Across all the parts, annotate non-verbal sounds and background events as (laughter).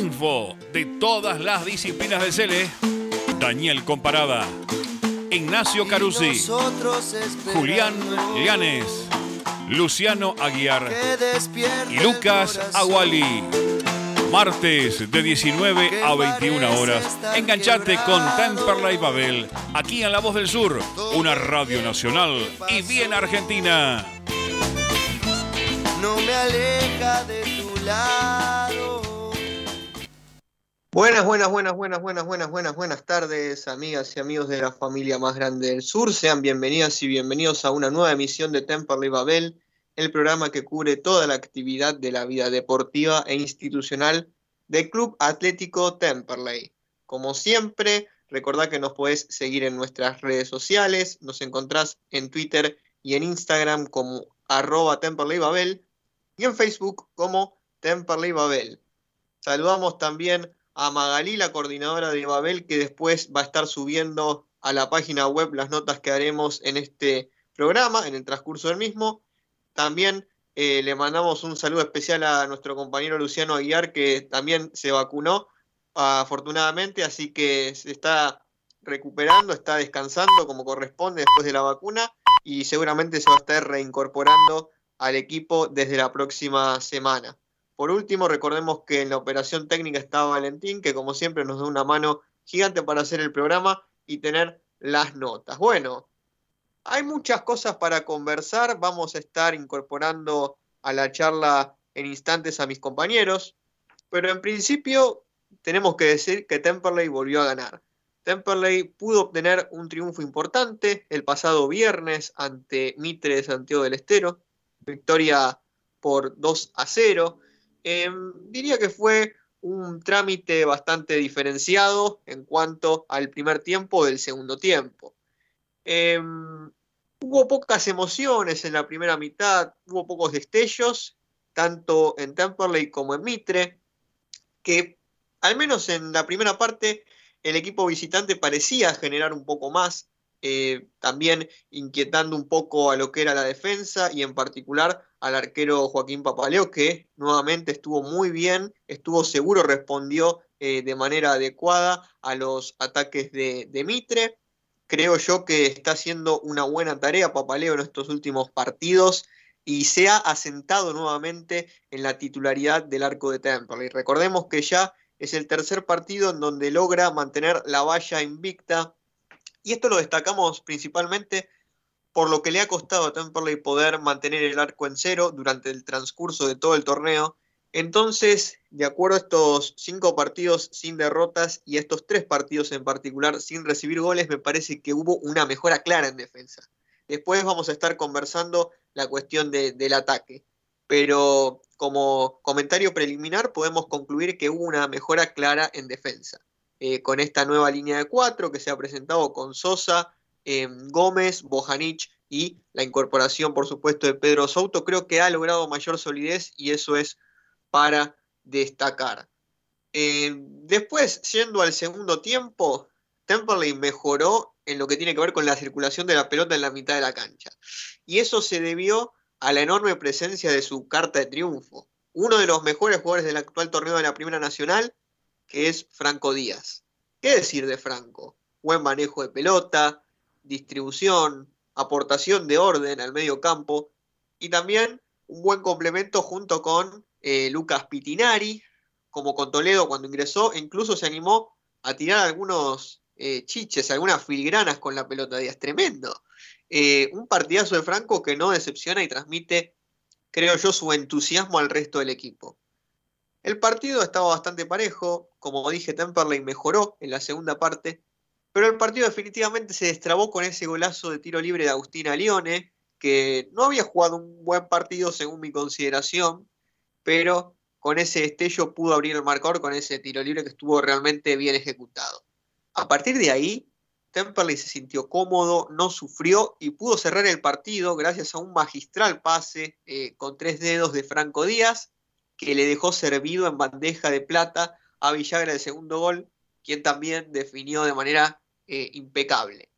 info de todas las disciplinas de Cele. Daniel Comparada, Ignacio Carusi, Julián Llanes, Luciano Aguiar y Lucas Aguali. Martes de 19 a 21 horas. Enganchate con Temperley Babel, aquí en La Voz del Sur, una radio nacional y bien argentina. No me aleja de tu lado. Buenas, buenas, buenas, buenas, buenas, buenas, buenas, buenas tardes, amigas y amigos de la familia más grande del sur. Sean bienvenidas y bienvenidos a una nueva emisión de Temperley Babel el programa que cubre toda la actividad de la vida deportiva e institucional del Club Atlético Temperley. Como siempre, recordad que nos podés seguir en nuestras redes sociales, nos encontrás en Twitter y en Instagram como arroba Temperley Babel y en Facebook como Temperley Babel. Saludamos también a Magalí, la coordinadora de Babel, que después va a estar subiendo a la página web las notas que haremos en este programa, en el transcurso del mismo. También eh, le mandamos un saludo especial a nuestro compañero Luciano Aguiar, que también se vacunó afortunadamente, así que se está recuperando, está descansando como corresponde después de la vacuna y seguramente se va a estar reincorporando al equipo desde la próxima semana. Por último, recordemos que en la operación técnica está Valentín, que como siempre nos da una mano gigante para hacer el programa y tener las notas. Bueno, hay muchas cosas para conversar, vamos a estar incorporando a la charla en instantes a mis compañeros, pero en principio tenemos que decir que Temperley volvió a ganar. Temperley pudo obtener un triunfo importante el pasado viernes ante Mitre de Santiago del Estero, victoria por 2 a 0. Em, diría que fue un trámite bastante diferenciado en cuanto al primer tiempo del segundo tiempo. Em, hubo pocas emociones en la primera mitad, hubo pocos destellos, tanto en Temperley como en Mitre, que al menos en la primera parte el equipo visitante parecía generar un poco más, eh, también inquietando un poco a lo que era la defensa y en particular al arquero Joaquín Papaleo, que nuevamente estuvo muy bien, estuvo seguro, respondió eh, de manera adecuada a los ataques de, Mitre creo yo que está haciendo una buena tarea Papaleo en estos últimos partidos y se ha asentado nuevamente en la titularidad del arco de Temple. Y recordemos que ya es el tercer partido en donde logra mantener la valla invicta. Y esto lo destacamos principalmente por lo que le ha costado a Temperley poder mantener el arco en cero durante el transcurso de todo el torneo entonces, de acuerdo a estos cinco partidos sin derrotas y estos tres partidos en particular sin recibir goles, me parece que hubo una mejora clara en defensa. Después vamos a estar conversando la cuestión del ataque. Pero como comentario preliminar podemos concluir que hubo una mejora clara en defensa. Eh, con esta nueva línea de cuatro que se ha presentado con Sosa, eh, Gómez, Bojanic y la incorporación, por supuesto, de Pedro Souto, creo que ha logrado mayor solidez y eso es para destacar. Eh, después, yendo al segundo tiempo, Temperley mejoró en lo que tiene que ver con la circulación de la pelota en la mitad de la cancha. Y eso se debió a la enorme presencia de su carta de triunfo. Uno de los mejores jugadores del actual torneo de la Primera Nacional, que es Franco Díaz. ¿Qué decir de Franco? Buen manejo de pelota, distribución, aportación de orden al medio campo y también un buen complemento junto con eh, Lucas Pitinari, como con Toledo cuando ingresó, e incluso se animó a tirar algunos eh, chiches, algunas filigranas con la pelota Díaz. Tremendo. Eh, un partidazo de Franco que no decepciona y transmite, creo yo, su entusiasmo al resto del equipo. El partido estaba bastante parejo, como dije, Temperley mejoró en la segunda parte, pero el partido definitivamente se destrabó con ese golazo de tiro libre de Agustina Lione, que no había jugado un buen partido según mi consideración, pero con ese destello pudo abrir el marcador con ese tiro libre que estuvo realmente bien ejecutado. A partir de ahí, Temperley se sintió cómodo, no sufrió y pudo cerrar el partido gracias a un magistral pase eh, con tres dedos de Franco Díaz, que le dejó servido en bandeja de plata a Villagra el segundo gol, quien también definió de manera eh, impecable.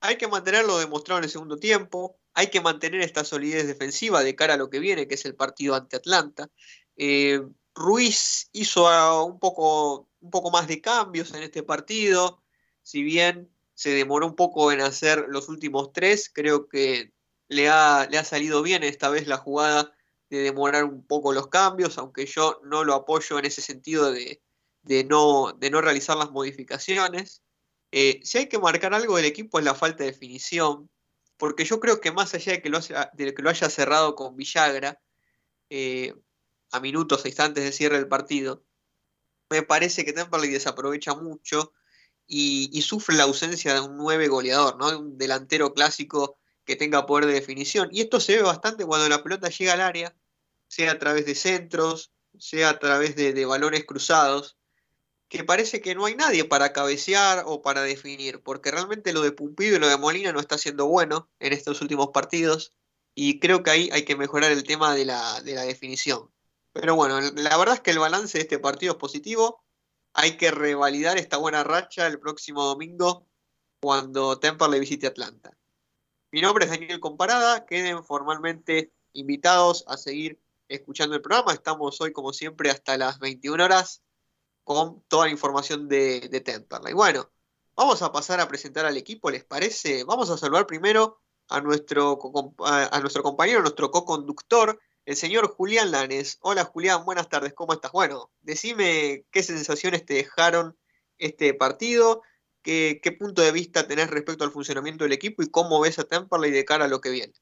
Hay que mantenerlo demostrado en el segundo tiempo, hay que mantener esta solidez defensiva de cara a lo que viene, que es el partido ante Atlanta. Eh, Ruiz hizo un poco, un poco más de cambios en este partido, si bien se demoró un poco en hacer los últimos tres, creo que le ha, le ha salido bien esta vez la jugada de demorar un poco los cambios, aunque yo no lo apoyo en ese sentido de, no, de no realizar las modificaciones. Eh, si hay que marcar algo del equipo es la falta de definición, porque yo creo que más allá de que lo, haya, de que lo haya cerrado con Villagra, eh, a minutos, a instantes de cierre del partido, me parece que Temperley desaprovecha mucho y, sufre la ausencia de un nueve goleador, ¿no? de un delantero clásico que tenga poder de definición. Y esto se ve bastante cuando la pelota llega al área, sea a través de centros, sea a través de, balones cruzados, que parece que no hay nadie para cabecear o para definir, porque realmente lo de Pumpido y lo de Molina no está siendo bueno en estos últimos partidos, y creo que ahí hay que mejorar el tema de la, de la definición. Pero bueno, la verdad es que el balance de este partido es positivo, hay que revalidar esta buena racha el próximo domingo cuando le visite Atlanta. Mi nombre es Daniel Comparada, queden formalmente invitados a seguir escuchando el programa. Estamos hoy, como siempre, hasta las 21 horas con toda la información de, de Temperley. Bueno, vamos a pasar a presentar al equipo, ¿les parece? Vamos a saludar primero a nuestro, a nuestro compañero, nuestro co-conductor, el señor Julián Lanes. Hola Julián, buenas tardes, ¿cómo estás? Bueno, decime qué sensaciones te dejaron este partido ¿Qué, punto de vista tenés respecto al funcionamiento del equipo y cómo ves a Temperley de cara a lo que viene?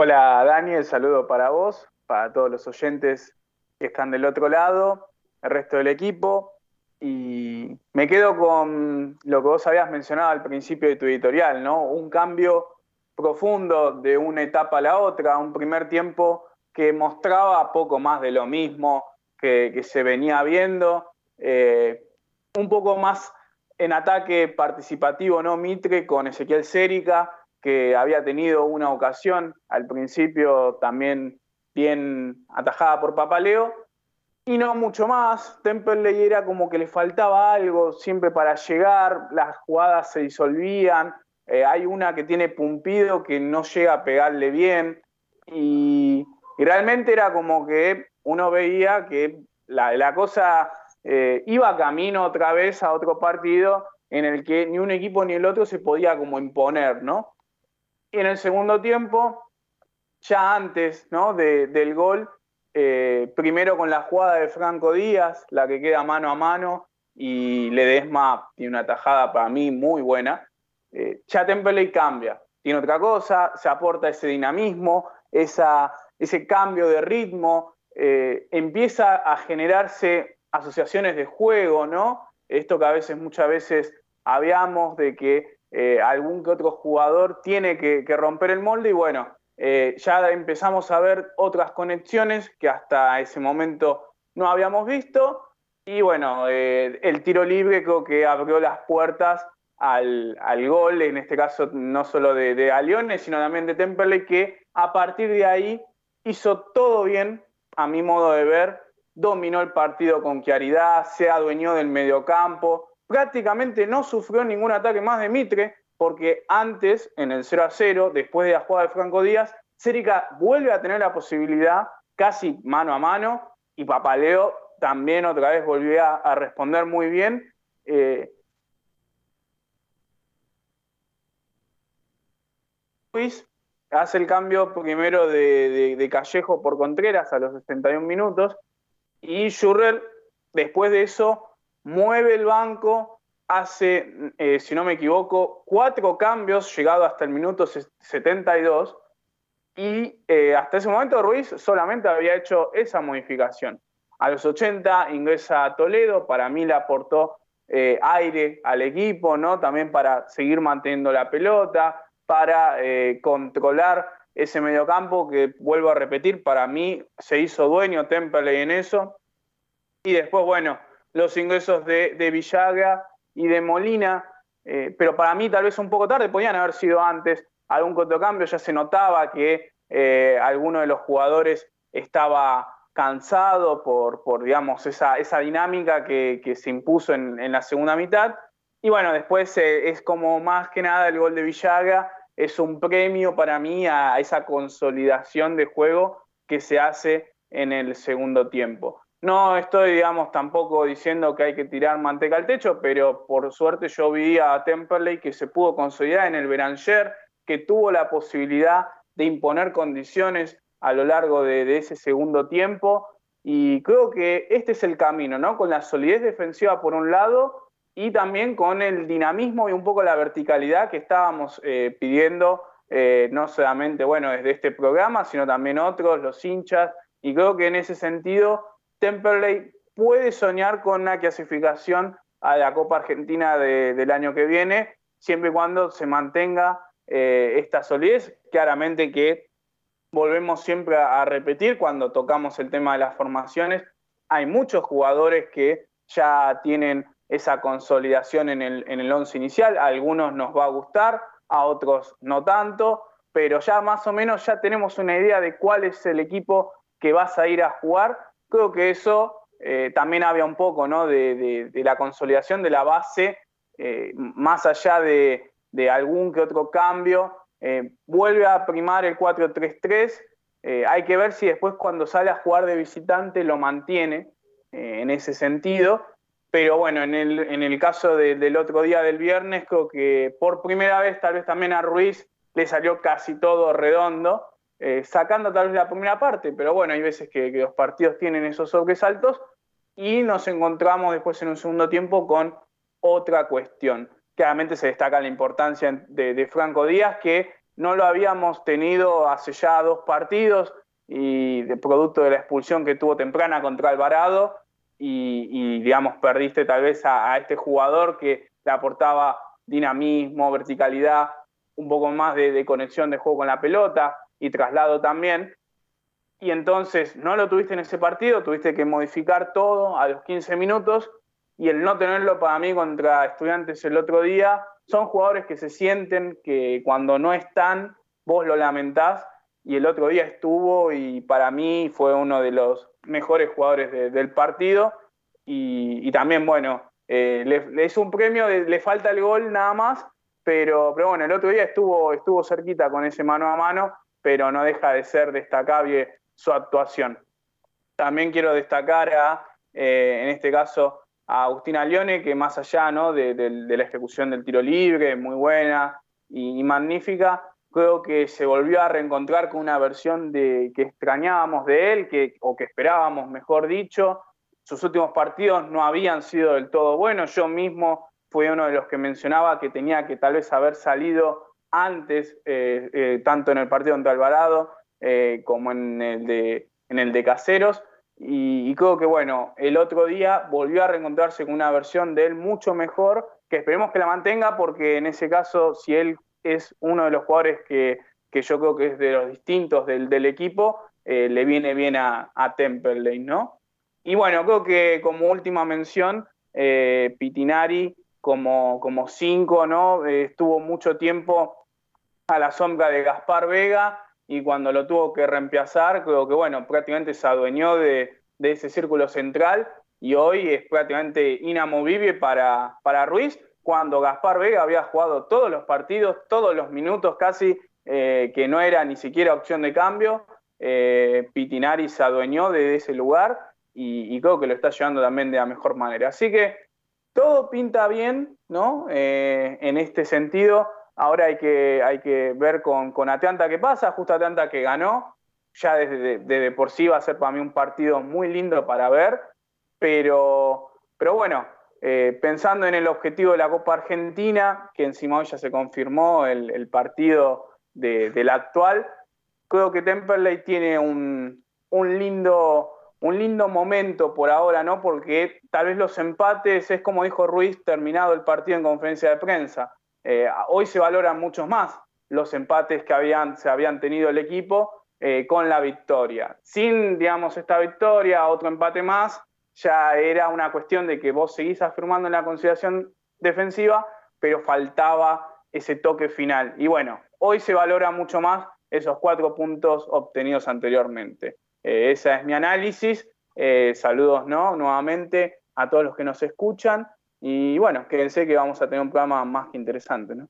Hola Daniel, saludo para vos, para todos los oyentes que están del otro lado, el resto del equipo. Y me quedo con lo que vos habías mencionado al principio de tu editorial, ¿no? Un cambio profundo de una etapa a la otra, un primer tiempo que mostraba poco más de lo mismo que, se venía viendo. Eh, un poco más en ataque participativo, ¿no? Mitre con Ezequiel Cérica, que había tenido una ocasión al principio también bien atajada por Papaleo, y no mucho más. Temperley era como que le faltaba algo siempre para llegar, las jugadas se disolvían, eh, hay una que tiene Pumpido que no llega a pegarle bien, y, realmente era como que uno veía que la, cosa eh, iba camino otra vez a otro partido en el que ni un equipo ni el otro se podía como imponer, ¿no? Y en el segundo tiempo, ya antes ¿no? del gol, eh, primero con la jugada de Franco Díaz, la que queda mano a mano, y Ledesma tiene una tajada para mí muy buena, eh, ya Temperley cambia, tiene otra cosa, se aporta ese dinamismo, esa, ese cambio de ritmo, empieza a generarse asociaciones de juego, ¿no? Esto que a veces, muchas veces habíamos de que eh, algún que otro jugador tiene que, romper el molde y bueno, eh, ya empezamos a ver otras conexiones que hasta ese momento no habíamos visto. Y bueno, eh, el tiro libre creo que abrió las puertas al, gol, en este caso no solo de, de sino también de Temperley, que a partir de ahí hizo todo bien, a mi modo de ver, dominó el partido con claridad, se adueñó del mediocampo, prácticamente no sufrió ningún ataque más de Mitre, porque antes, en el 0 a 0, después de la jugada de Franco Díaz, Cérica vuelve a tener la posibilidad casi mano a mano y Papaleo también otra vez volvió a, responder muy bien. Eh, Luis hace el cambio primero de, Callejo por Contreras a los 61 minutos y Schurrer, después de eso, mueve el banco, hace, eh, si no me equivoco, cuatro cambios, llegado hasta el minuto 72, y eh, hasta ese momento Ruiz solamente había hecho esa modificación. A los 80 ingresa Toledo, para mí le aportó eh, aire al equipo, ¿no? También para seguir manteniendo la pelota, para controlar ese mediocampo que, vuelvo a repetir, para mí se hizo dueño Temperley en eso. Y después, bueno, los ingresos de, Villaga y de Molina, eh, pero para mí tal vez un poco tarde, podían haber sido antes algún cambio, ya se notaba que eh, alguno de los jugadores estaba cansado por, por digamos, esa, esa dinámica que, se impuso en, la segunda mitad. Y bueno, después eh, es como más que nada el gol de Villaga es un premio para mí a esa consolidación de juego que se hace en el segundo tiempo. No estoy, digamos, tampoco diciendo que hay que tirar manteca al techo, pero por suerte yo vi a Temperley que se pudo consolidar en el Beranger, que tuvo la posibilidad de imponer condiciones a lo largo de, ese segundo tiempo. Y creo que este es el camino, ¿no? Con la solidez defensiva por un lado y también con el dinamismo y un poco la verticalidad que estábamos eh, pidiendo, eh, no solamente, bueno, desde este programa, sino también otros, los hinchas. Y creo que en ese sentido Temperley puede soñar con una clasificación a la Copa Argentina del año que viene, siempre y cuando se mantenga eh, esta solidez. Claramente que volvemos siempre a, repetir cuando tocamos el tema de las formaciones, hay muchos jugadores que ya tienen esa consolidación en el, en el once inicial, algunos nos va a gustar, a otros no tanto, pero ya más o menos ya tenemos una idea de cuál es el equipo que vas a ir a jugar Creo que eso eh, también había un poco ¿no? de, la consolidación de la base, eh, más allá de, algún que otro cambio. Eh, vuelve a primar el 4-3-3. hay que ver si después cuando sale a jugar de visitante lo mantiene en ese sentido. Pero bueno, en el, en el caso del otro día del viernes, creo que por primera vez, tal vez también a Ruiz le salió casi todo redondo. Eh, sacando tal vez la primera parte, pero bueno, hay veces que, los partidos tienen esos sobresaltos y nos encontramos después en un segundo tiempo con otra cuestión. Claramente se destaca la importancia de, Franco Díaz, que no lo habíamos tenido hace ya dos partidos y de producto de la expulsión que tuvo temprana contra Alvarado y, digamos, perdiste tal vez a, este jugador que le aportaba dinamismo, verticalidad, un poco más de conexión de juego con la pelota, y traslado también. Y entonces no lo tuviste en ese partido, tuviste que modificar todo a los 15 minutos y el no tenerlo para mí contra estudiantes el otro día, son jugadores que se sienten que cuando no están, vos lo lamentás y el otro día estuvo y para mí fue uno de los mejores jugadores del partido y, también, bueno, eh, le, es un premio, le falta el gol nada más, pero, pero bueno, el otro día estuvo, estuvo cerquita con ese mano a mano pero no deja de ser destacable su actuación. También quiero destacar a, eh, en este caso, a Agustina Leone, que más allá ¿no? de, la ejecución del tiro libre, muy buena y, magnífica, creo que se volvió a reencontrar con una versión de, que extrañábamos de él, que, o que esperábamos, mejor dicho. Sus últimos partidos no habían sido del todo buenos. Yo mismo fui uno de los que mencionaba que tenía que tal vez haber salido antes, eh, eh, tanto en el partido contra Alvarado eh, como en el, de, en el de Caseros. Y, creo que, bueno, el otro día volvió a reencontrarse con una versión de él mucho mejor, que esperemos que la mantenga, porque en ese caso, si él es uno de los jugadores que, yo creo que es de los distintos del, equipo, le viene bien a, a, ¿no? Y bueno, creo que como última mención, Pitinari como, como cinco, ¿no? estuvo mucho tiempo a la sombra de Gaspar Vega y cuando lo tuvo que reemplazar, creo que bueno, prácticamente se adueñó de, ese círculo central y hoy es prácticamente inamovible para, para Ruiz, cuando Gaspar Vega había jugado todos los partidos, todos los minutos casi, eh, que no era ni siquiera opción de cambio. Eh, Pitinari se adueñó de ese lugar y, creo que lo está llevando también de la mejor manera. Así que todo pinta bien, ¿no? Eh, en este sentido. Ahora hay que, hay que ver con, con Atlanta qué pasa, justo Atlanta que ganó, ya desde, por sí va a ser para mí un partido muy lindo para ver, pero, pero bueno, eh, pensando en el objetivo de la Copa Argentina, que encima hoy ya se confirmó el, partido del actual, creo que Temperley tiene un, un, lindo, un lindo momento por ahora, ¿no? Porque tal vez los empates es como dijo Ruiz, terminado el partido en conferencia de prensa. Eh, hoy se valoran mucho más los empates que habían, se habían tenido el equipo eh, con la victoria. Sin, digamos, esta victoria, otro empate más, ya era una cuestión de que vos seguís afirmando en la consideración defensiva, pero faltaba ese toque final. Y bueno, hoy se valora mucho más esos cuatro puntos obtenidos anteriormente. Eh, ese es mi análisis. saludos ¿no? nuevamente a todos los que nos escuchan y bueno, quédense que vamos a tener un programa más que interesante, ¿no?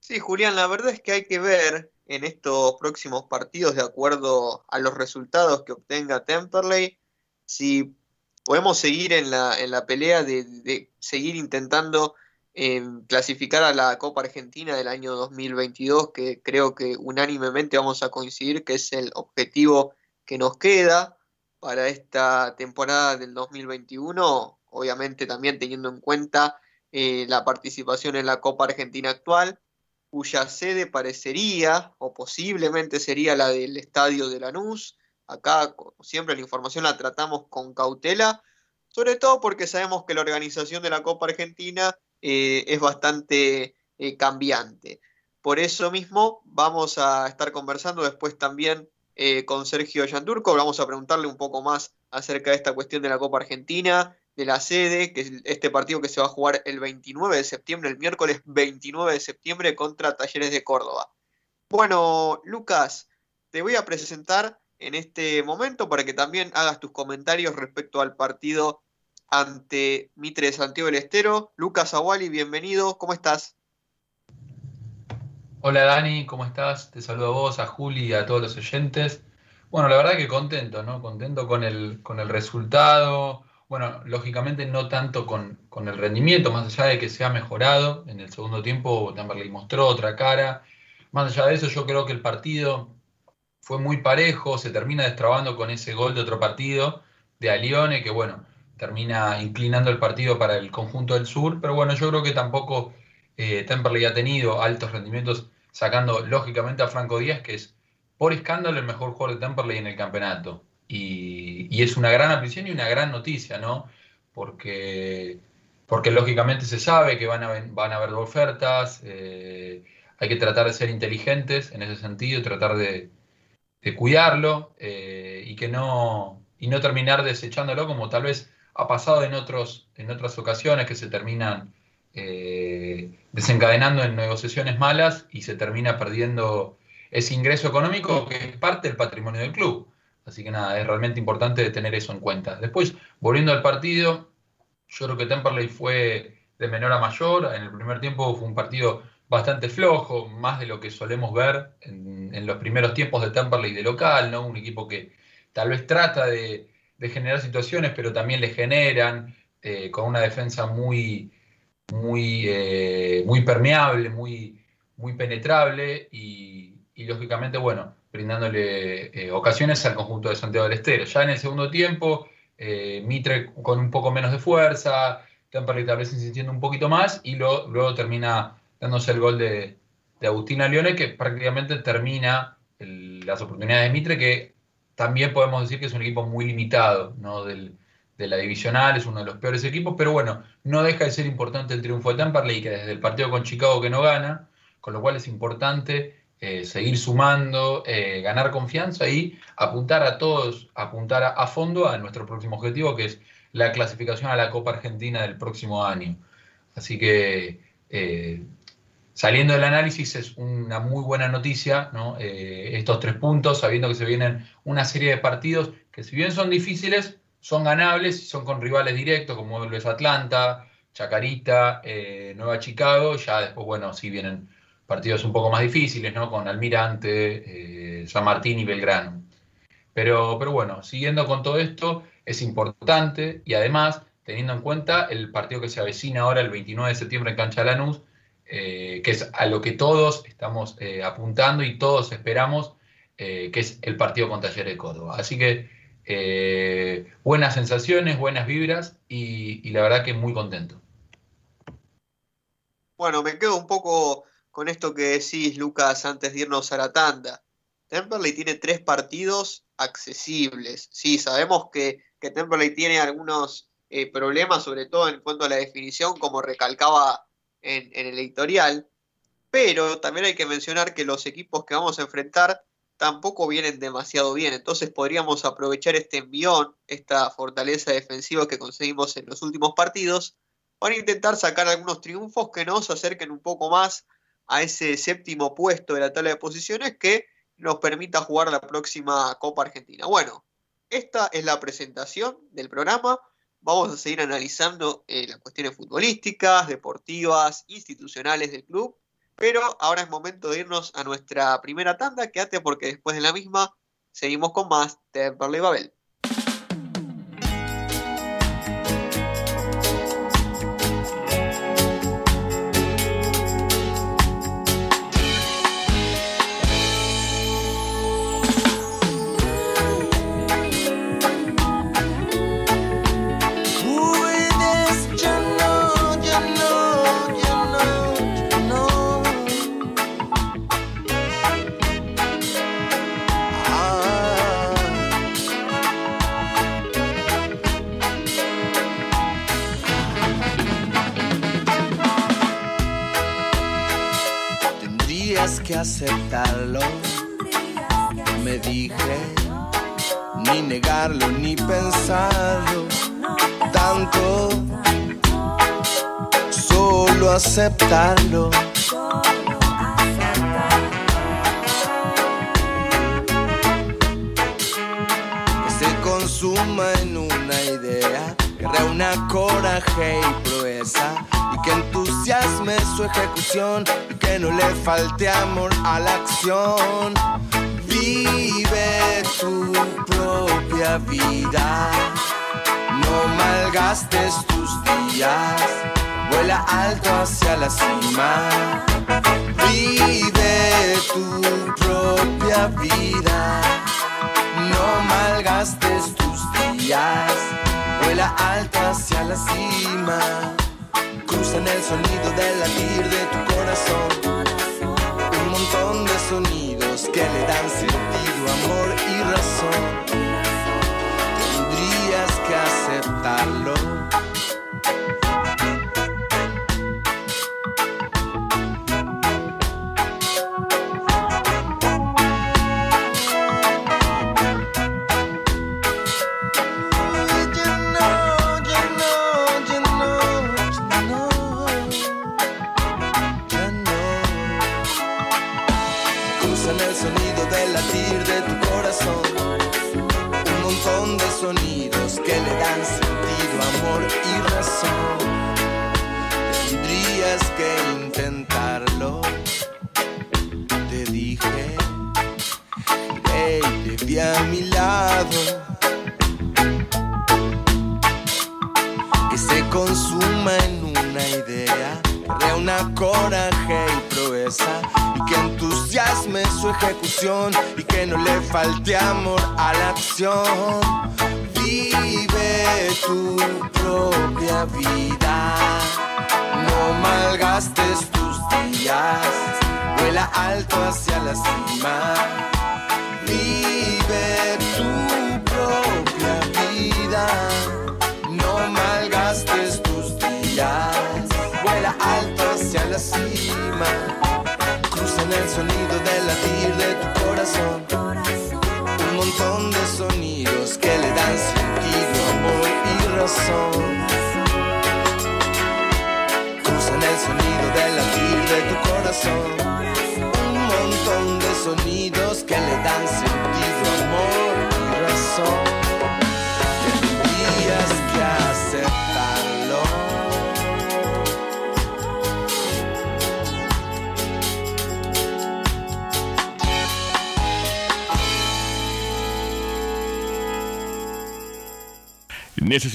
Sí, Julián, la verdad es que hay que ver en estos próximos partidos, de acuerdo a los resultados que obtenga Temperley, si podemos seguir en la, en la pelea de, seguir intentando em, clasificar a la Copa Argentina del año 2022, que creo que unánimemente vamos a coincidir que es el objetivo que nos queda para esta temporada del 2021, obviamente también teniendo en cuenta eh, la participación en la Copa Argentina actual, cuya sede parecería o posiblemente sería la del Estadio de Lanús. Acá, como siempre, la información la tratamos con cautela, sobre todo porque sabemos que la organización de la Copa Argentina eh, es bastante eh, cambiante. Por eso mismo vamos a estar conversando después también con Sergio Yanturco, vamos a preguntarle un poco más acerca de esta cuestión de la Copa Argentina, de la sede, que es este partido que se va a jugar el 29 de septiembre, el miércoles 29 de septiembre contra Talleres de Córdoba. Bueno, Lucas, te voy a presentar en este momento para que también hagas tus comentarios respecto al partido ante Mitre de Santiago del Estero. Lucas Aguali, bienvenido, ¿cómo estás? Hola Dani, ¿cómo estás? Te saludo a vos, a Juli y a todos los oyentes. Bueno, la verdad que contento, ¿no? Contento con el, con el resultado, bueno, lógicamente no tanto con, el rendimiento, más allá de que se ha mejorado. En el segundo tiempo Tamberley mostró otra cara. Más allá de eso, yo creo que el partido fue muy parejo, se termina destrabando con ese gol de otro partido de Alione, que bueno, termina inclinando el partido para el conjunto del sur, pero bueno, yo creo que tampoco eh, Temperley ha tenido altos rendimientos, sacando lógicamente a Franco Díaz, que es por escándalo el mejor jugador de Temperley en el campeonato. Y, es una gran aplicación y una gran noticia, ¿no? Porque, porque lógicamente se sabe que van a, van a haber ofertas, eh, hay que tratar de ser inteligentes en ese sentido, tratar de, cuidarlo eh, y que no, y no terminar desechándolo como tal vez ha pasado en, otros, en otras ocasiones que se terminan eh, desencadenando en negociaciones malas y se termina perdiendo ese ingreso económico que es parte del patrimonio del club. Así que nada, es realmente importante tener eso en cuenta. Después, volviendo al partido, yo creo que Temperley fue de menor a mayor. En el primer tiempo fue un partido bastante flojo, más de lo que solemos ver en, los primeros tiempos de Temperley de local, ¿no? Un equipo que tal vez trata de, generar situaciones, pero también le generan, eh, con una defensa muy, muy, eh, muy permeable, muy, muy penetrable y lógicamente, bueno, brindándole eh, ocasiones al conjunto de Santiago del Estero. Ya en el segundo tiempo, eh, Mitre con un poco menos de fuerza, Temperley tal vez insistiendo un poquito más y luego termina dándose el gol de, Agustina Leone que prácticamente termina las oportunidades de Mitre, que también podemos decir que es un equipo muy limitado ¿no? de la divisional, es uno de los peores equipos, pero bueno, no deja de ser importante el triunfo de Temperley, que desde el partido con Chicago que no gana, con lo cual es importante eh, seguir sumando, eh, ganar confianza y apuntar a todos, apuntar a, fondo a nuestro próximo objetivo, que es la clasificación a la Copa Argentina del próximo año. Así que eh, saliendo del análisis es una muy buena noticia, estos tres puntos, sabiendo que se vienen una serie de partidos que si bien son difíciles, son ganables, son con rivales directos como lo es Atlanta, Chacarita, Nueva Chicago, ya después, bueno, si vienen partidos un poco más difíciles, ¿no? Con Almirante, eh, San Martín y Belgrano. Pero, pero bueno, siguiendo con todo esto, es importante y además, teniendo en cuenta el partido que se avecina ahora el 29 de septiembre en Cancha Lanús, eh, que es a lo que todos estamos eh, apuntando y todos esperamos, que es el partido con Talleres de Córdoba. Así que buenas sensaciones, buenas vibras y, y la verdad que muy contento. Bueno, me quedo un poco con esto que decís, Lucas, antes de irnos a la tanda. Temperley tiene tres partidos accesibles. Sí, sabemos que, que tiene algunos eh, problemas, sobre todo en cuanto a la definición, como recalcaba en, el editorial. Pero también hay que mencionar que los equipos que vamos a enfrentar tampoco vienen demasiado bien. Entonces podríamos aprovechar este envión, esta fortaleza defensiva que conseguimos en los últimos partidos, para intentar sacar algunos triunfos que nos acerquen un poco más a ese séptimo puesto de la tabla de posiciones que nos permita jugar la próxima Copa Argentina. Bueno, esta es la presentación del programa. Vamos a seguir analizando eh, las cuestiones futbolísticas, deportivas, institucionales del club. Pero ahora es momento de irnos a nuestra primera tanda. Quédate porque después de la misma seguimos con más Temperley Babel. Aceptarlo. Me dije, ni negarlo, ni pensarlo tanto, solo aceptarlo. Que se consuma en una idea, que reúna coraje y proeza que entusiasme su ejecución que no le falte amor a la acción. Vive tu propia vida, no malgastes tus días, vuela alto hacia la cima. Vive tu propia vida, no malgastes tus días, vuela alto hacia la cima en el sonido del latir de tu corazón. Un montón de sonidos que le dan sentido, amor y razón.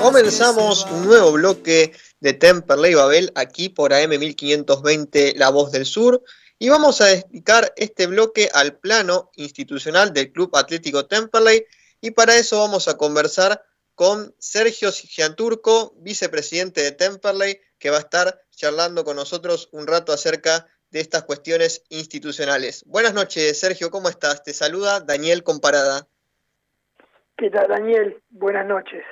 Comenzamos un nuevo bloque de Temperley Babel aquí por AM 1520 La Voz del Sur y vamos a dedicar este bloque al plano institucional del Club Atlético Temperley y para eso vamos a conversar con Sergio Gianturco, vicepresidente de Temperley, que va a estar charlando con nosotros un rato acerca de estas cuestiones institucionales. Buenas noches, Sergio, ¿cómo estás? Te saluda Daniel Comparada. ¿Qué tal, Daniel? Buenas noches.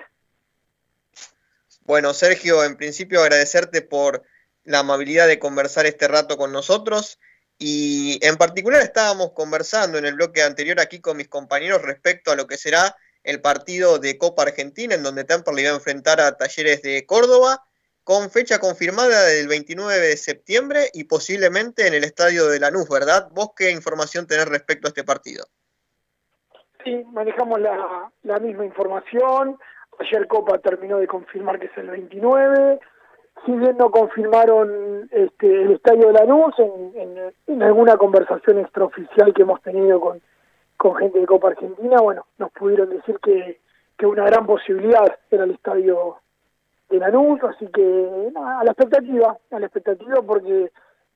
Bueno, Sergio, en principio agradecerte por la amabilidad de conversar este rato con nosotros y en particular estábamos conversando en el bloque anterior aquí con mis compañeros respecto a lo que será el partido de Copa Argentina en donde Temperley va a enfrentar a Talleres de Córdoba con fecha confirmada del 29 de septiembre y posiblemente en el estadio de Lanús, ¿verdad? ¿Vos qué información tenés respecto a este partido? Sí, manejamos la, la misma información. Ayer Copa terminó de confirmar que es el 29. Si bien no confirmaron este, el estadio de Lanús, en, en, alguna conversación extraoficial que hemos tenido con, con gente de Copa Argentina, bueno, nos pudieron decir que, que una gran posibilidad era el estadio de Lanús, así que a la expectativa, a la expectativa porque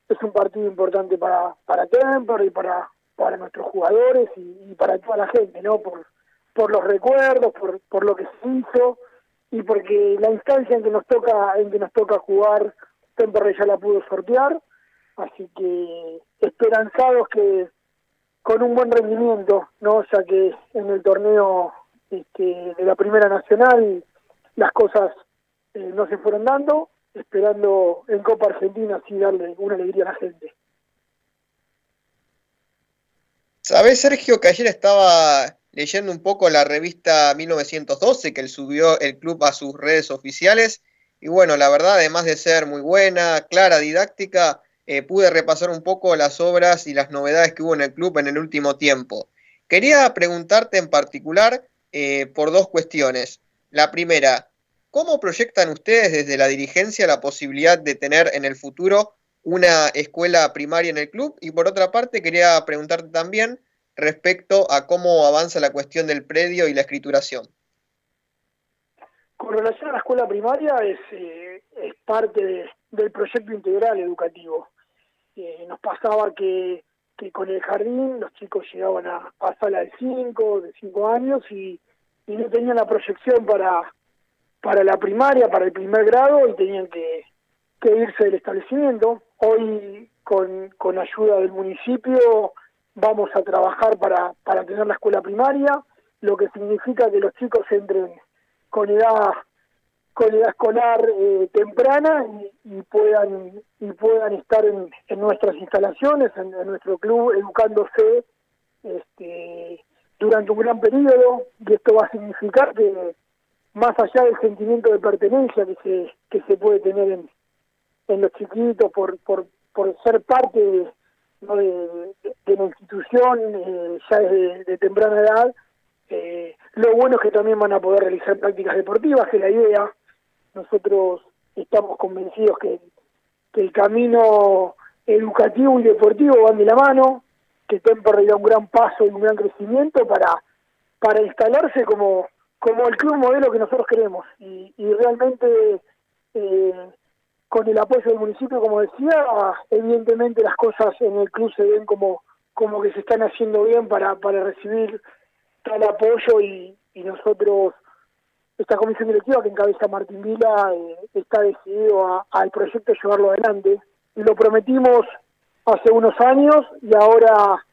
es un partido importante para, para Temper y para, para nuestros jugadores y, para toda la gente, ¿no? Por, por los recuerdos, por, por lo que se hizo y porque la instancia en que nos toca, en que nos toca jugar, Temper ya la pudo sortear, así que esperanzados que con un buen rendimiento, ¿no? Ya que en el torneo este, de la Primera Nacional las cosas eh, no se fueron dando, esperando en Copa Argentina así darle una alegría a la gente. ¿Sabés, Sergio, que ayer estaba leyendo un poco la revista 1912 que él subió el club a sus redes oficiales? Y bueno, la verdad, además de ser muy buena, clara, didáctica, eh, pude repasar un poco las obras y las novedades que hubo en el club en el último tiempo. Quería preguntarte en particular eh, por dos cuestiones. La primera, ¿Cómo proyectan ustedes desde la dirigencia la posibilidad de tener en el futuro una escuela primaria en el club? Y por otra parte, quería preguntarte también respecto a cómo avanza la cuestión del predio y la escrituración. Con relación a la escuela primaria, es, eh, es parte del proyecto integral educativo. Eh, nos pasaba que, con el jardín los chicos llegaban a, a sala de 5, de 5 años y, no tenían la proyección para, para la primaria, para el primer grado y tenían que, irse del establecimiento. Hoy, con ayuda del municipio, vamos a trabajar para, para tener la escuela primaria, lo que significa que los chicos entren con edad con edad escolar eh, temprana y, puedan y puedan estar en, nuestras instalaciones, en, en, nuestro club, educándose este, durante un gran periodo y esto va a significar que, más allá del sentimiento de pertenencia que se, que se puede tener en, en los chiquitos por, por, por ser parte de, de, la institución eh, ya desde de temprana edad, eh, lo bueno es que también van a poder realizar prácticas deportivas, que la idea, nosotros estamos convencidos que, que el camino educativo y deportivo van de la mano, que Temper da un gran paso y un gran crecimiento para, para instalarse como como el club modelo que nosotros queremos. Y, realmente eh, con el apoyo del municipio, como decía, evidentemente las cosas en el club se ven como, como que se están haciendo bien para, para recibir tal apoyo y, nosotros, esta comisión directiva que encabeza Martín Vila, eh, está decidido al proyecto llevarlo adelante. Y lo prometimos hace unos años y ahora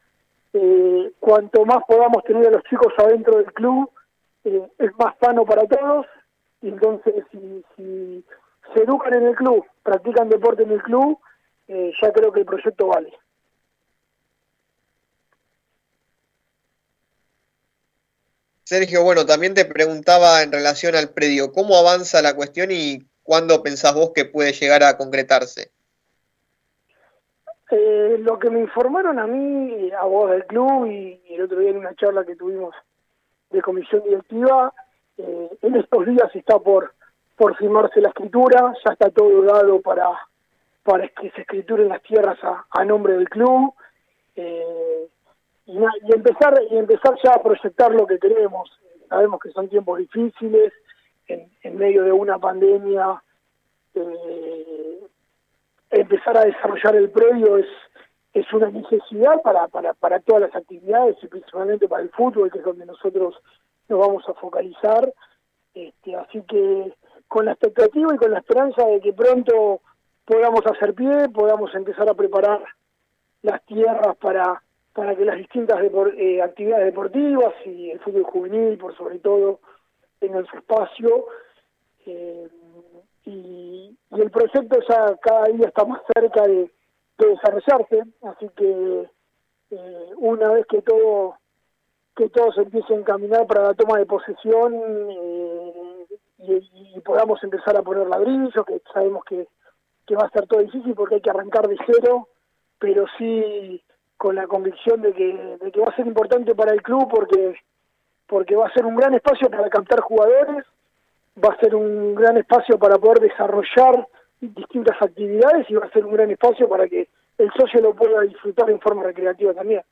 eh, cuanto más podamos tener a los chicos adentro del club, eh, es más sano para todos y entonces si, se educan en el club, practican deporte en el club, eh, ya creo que el proyecto vale. Sergio, bueno, también te preguntaba en relación al predio, ¿cómo avanza la cuestión y cuándo pensás vos que puede llegar a concretarse? Eh, lo que me informaron a mí, a vos del club y el otro día en una charla que tuvimos de comisión directiva. Eh, en estos días está por, por firmarse la escritura, ya está todo dado para, para que se escrituren las tierras a, nombre del club. Eh, y, empezar y empezar ya a proyectar lo que queremos. Sabemos que son tiempos difíciles, en, en medio de una pandemia, eh, empezar a desarrollar el predio es, es una necesidad para, para, para todas las actividades y principalmente para el fútbol, que es donde nosotros nos vamos a focalizar. Este, así que con la expectativa y con la esperanza de que pronto podamos hacer pie, podamos empezar a preparar las tierras para, para que las distintas eh, actividades deportivas y el fútbol juvenil, por sobre todo, tengan su espacio. Eh, y, el proyecto ya cada día está más cerca de, desarrollarse, así que eh, una vez que todo que todo se empiece a encaminar para la toma de posesión y, podamos empezar a poner ladrillos, que sabemos que, que va a ser todo difícil porque hay que arrancar de cero, pero sí con la convicción de que, de que va a ser importante para el club porque porque va a ser un gran espacio para captar jugadores, va a ser un gran espacio para poder desarrollar distintas actividades y va a ser un gran espacio para que el socio lo pueda disfrutar en forma recreativa también.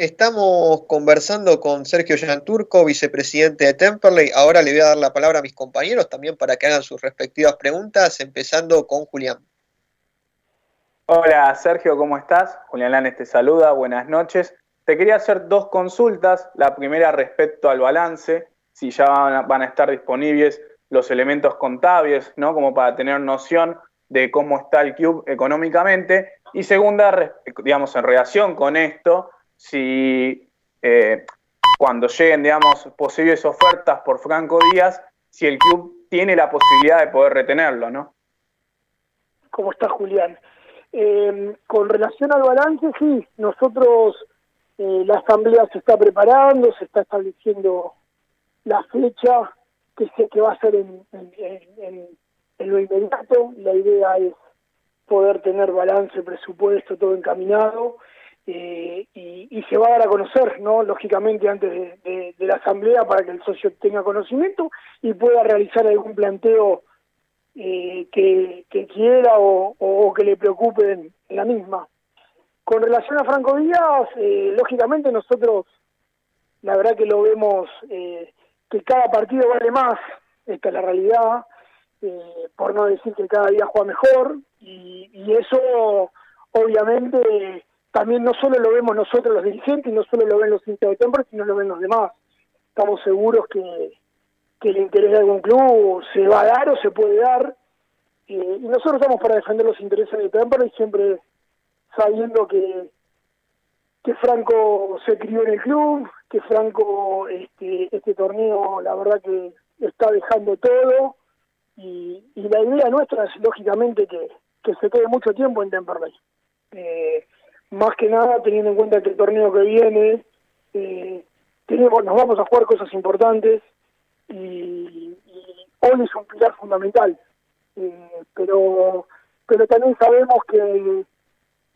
Estamos conversando con Sergio Yanturco, vicepresidente de Temperley. Ahora le voy a dar la palabra a mis compañeros también para que hagan sus respectivas preguntas, empezando con Julián. Hola Sergio, ¿cómo estás? Julián Lanes te saluda, buenas noches. Te quería hacer dos consultas. La primera respecto al balance, si ya van a, estar disponibles los elementos contables, ¿no? Como para tener noción de cómo está el club económicamente. Y segunda, digamos, en relación con esto, si eh, cuando lleguen, digamos, posibles ofertas por Franco Díaz, si el club tiene la posibilidad de poder retenerlo, ¿no? ¿Cómo está Julián? Eh, con relación al balance, sí, nosotros, eh, la asamblea se está preparando, se está estableciendo la fecha que, se, que va a ser en, lo inmediato. La idea es poder tener balance, presupuesto, todo encaminado. Eh, y, se va a dar a conocer, ¿no? Lógicamente antes de, la asamblea para que el socio tenga conocimiento y pueda realizar algún planteo eh, que, quiera o, que le preocupe la misma. Con relación a Franco Díaz, eh, lógicamente nosotros, la verdad que lo vemos eh, que cada partido vale más, esta es la realidad, por no decir que cada día juega mejor, y, y eso obviamente también no solo lo vemos nosotros los dirigentes, no solo lo ven los hinchas de Temple, sino lo ven los demás. Estamos seguros que, que el interés de algún club se va a dar o se puede dar. y nosotros estamos para defender los intereses de Temple y siempre sabiendo que, que Franco se crió en el club, que Franco este, este torneo la verdad que está dejando todo y, la idea nuestra es lógicamente que, que se quede mucho tiempo en Temperley. Eh, más que nada teniendo en cuenta que el torneo que viene tenemos, nos vamos a jugar cosas importantes y, hoy es un pilar fundamental. Eh, pero pero también sabemos que,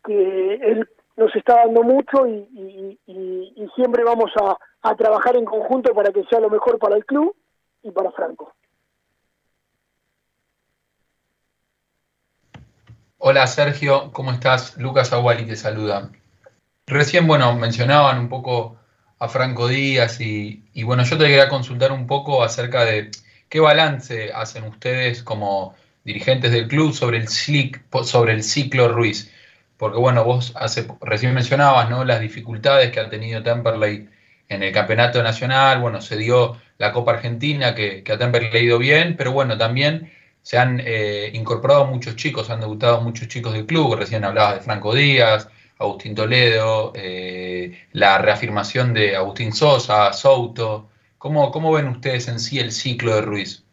que él nos está dando mucho y, siempre vamos a, a trabajar en conjunto para que sea lo mejor para el club y para Franco. Hola Sergio, ¿cómo estás? Lucas Aguali te saluda. Recién, bueno, mencionaban un poco a Franco Díaz y, bueno, yo te quería consultar un poco acerca de qué balance hacen ustedes como dirigentes del club sobre el, sobre el ciclo Ruiz. Porque bueno, vos hace, recién mencionabas ¿no? las dificultades que ha tenido Temperley en el campeonato nacional, bueno, se dio la Copa Argentina que, que a Temperley le ha ido bien, pero bueno, también se han eh, incorporado muchos chicos, han debutado muchos chicos del club, recién hablabas de Franco Díaz, Agustín Toledo, eh, la reafirmación de Agustín Sosa, Souto. ¿Cómo, ¿Cómo ven ustedes en sí el ciclo de Ruiz?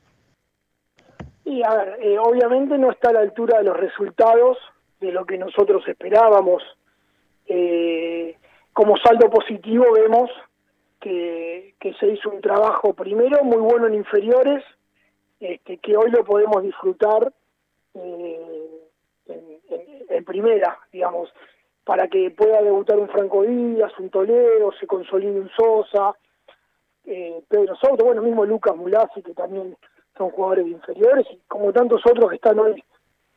Y a ver, eh, obviamente no está a la altura de los resultados de lo que nosotros esperábamos. Eh, como saldo positivo vemos que, que se hizo un trabajo primero muy bueno en inferiores, este, que hoy lo podemos disfrutar en, en, primera, digamos para que pueda debutar un Franco Díaz, un Toledo, se consolide un Sosa, eh, Pedro Soto, bueno, mismo Lucas Mulasi, que también son jugadores inferiores, y como tantos otros que están hoy,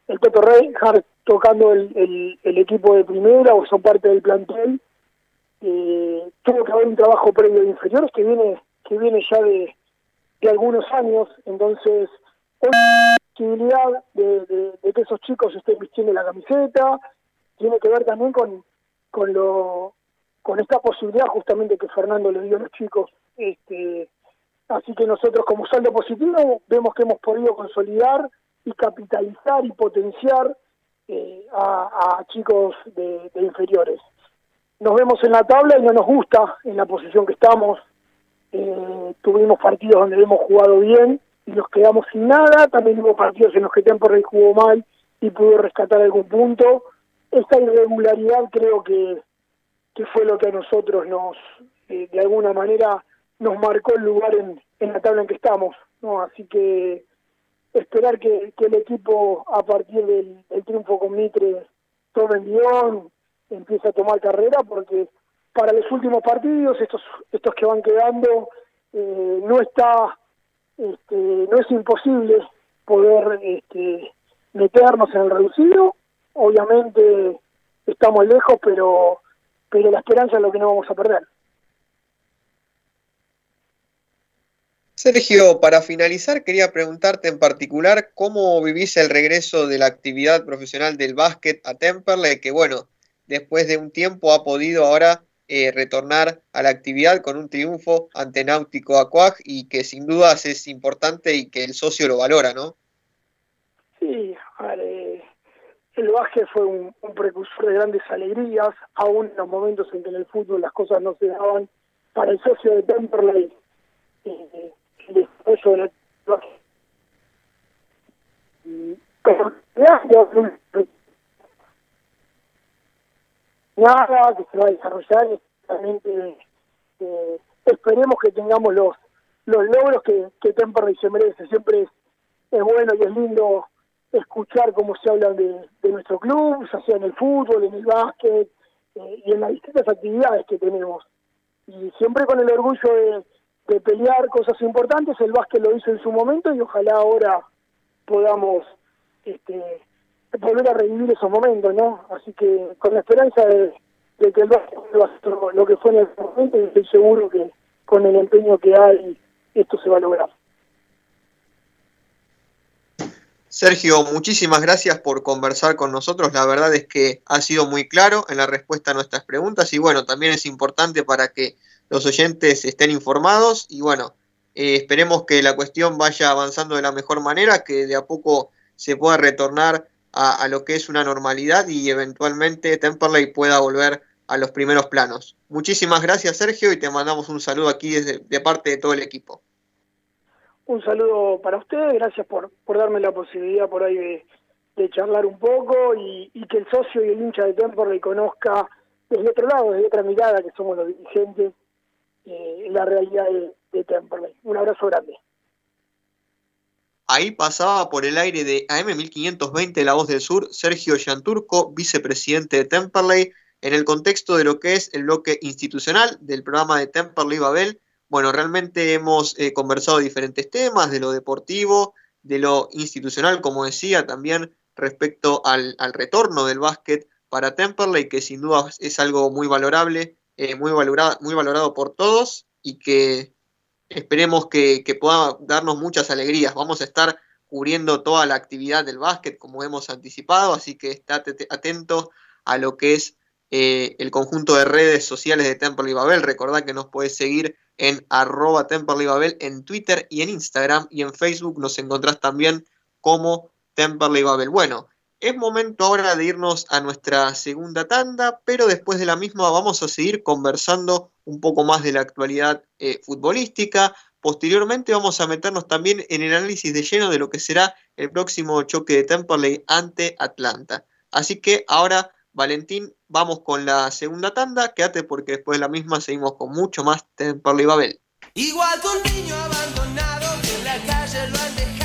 el Toto Reinhardt tocando el, el, equipo de primera o son parte del plantel, eh, tuvo que haber un trabajo previo de inferiores que viene, que viene ya de, de algunos años, entonces hoy posibilidad de, de que esos chicos estén vistiendo la camiseta, tiene que ver también con, con, lo, con esta posibilidad justamente que Fernando le dio a los chicos Este, así que nosotros como saldo positivo vemos que hemos podido consolidar y capitalizar y potenciar eh, a, chicos de, inferiores. Nos vemos en la tabla y no nos gusta en la posición que estamos. Eh, tuvimos partidos donde hemos jugado bien y nos quedamos sin nada. También hubo partidos en los que Temperley jugó mal y pudo rescatar algún punto. Esta irregularidad creo que, que fue lo que a nosotros nos, eh, de alguna manera, nos marcó el lugar en, en la tabla en que estamos. ¿no? Así que esperar que, el equipo a partir del, triunfo con Mitre tome el guion, empiece a tomar carrera, porque para los últimos partidos, estos, estos que van quedando, eh, no está, este, no es imposible poder este, meternos en el reducido. Obviamente estamos lejos, pero, pero la esperanza es lo que no vamos a perder. Sergio, para finalizar, quería preguntarte en particular cómo vivís el regreso de la actividad profesional del básquet a Temperley, que bueno, después de un tiempo ha podido ahora eh, retornar a la actividad con un triunfo ante Náutico Acuaj y que sin dudas es importante y que el socio lo valora, ¿no? Sí, eh, el básquet fue un, precursor de grandes alegrías, aún en los momentos en que en el fútbol las cosas no se daban. Para el socio de Temperley, eh, desarrollo nada que se va a desarrollar realmente eh, esperemos que tengamos los los logros que, que Temperley se merece siempre es, es bueno y es lindo escuchar cómo se habla de, de nuestro club, ya sea en el fútbol, en el básquet eh, y en las distintas actividades que tenemos. Y siempre con el orgullo de, de pelear cosas importantes, el básquet lo hizo en su momento y ojalá ahora podamos este, volver a revivir esos momentos, ¿no? Así que con la esperanza de, que el básquet va a lo que fue en el momento, estoy seguro que con el empeño que hay esto se va a lograr. Sergio, muchísimas gracias por conversar con nosotros. La verdad es que ha sido muy claro en la respuesta a nuestras preguntas y bueno, también es importante para que los oyentes estén informados y bueno, eh, esperemos que la cuestión vaya avanzando de la mejor manera, que de a poco se pueda retornar a, lo que es una normalidad y eventualmente Temperley pueda volver a los primeros planos. Muchísimas gracias Sergio y te mandamos un saludo aquí desde, de parte de todo el equipo. Un saludo para ustedes, gracias por, por darme la posibilidad por ahí de, charlar un poco y, que el socio y el hincha de Temperley conozca desde otro lado, desde otra mirada que somos los dirigentes eh, la realidad de, de Temperley. Un abrazo grande. Ahí pasaba por el aire de AM1520 La Voz del Sur, Sergio Yanturco, vicepresidente de Temperley, en el contexto de lo que es el bloque institucional del programa de Temperley Babel. Bueno, realmente hemos eh, conversado diferentes temas, de lo deportivo, de lo institucional, como decía, también respecto al, retorno del básquet para Temperley, que sin duda es algo muy valorable eh, muy valorado por todos y que esperemos que, pueda darnos muchas alegrías. Vamos a estar cubriendo toda la actividad del básquet como hemos anticipado, así que estate atento a lo que es eh, el conjunto de redes sociales de Temple y Babel. Recordad que nos puedes seguir en arroba Temple Babel en Twitter y en Instagram y en Facebook nos encontrás también como Temple Babel. Bueno, es momento ahora de irnos a nuestra segunda tanda, pero después de la misma vamos a seguir conversando un poco más de la actualidad eh, futbolística. Posteriormente vamos a meternos también en el análisis de lleno de lo que será el próximo choque de Temperley ante Atlanta. Así que ahora, Valentín, vamos con la segunda tanda. Quédate porque después de la misma seguimos con mucho más Temperley Babel. Igual con niño abandonado en la calle lo han dejado,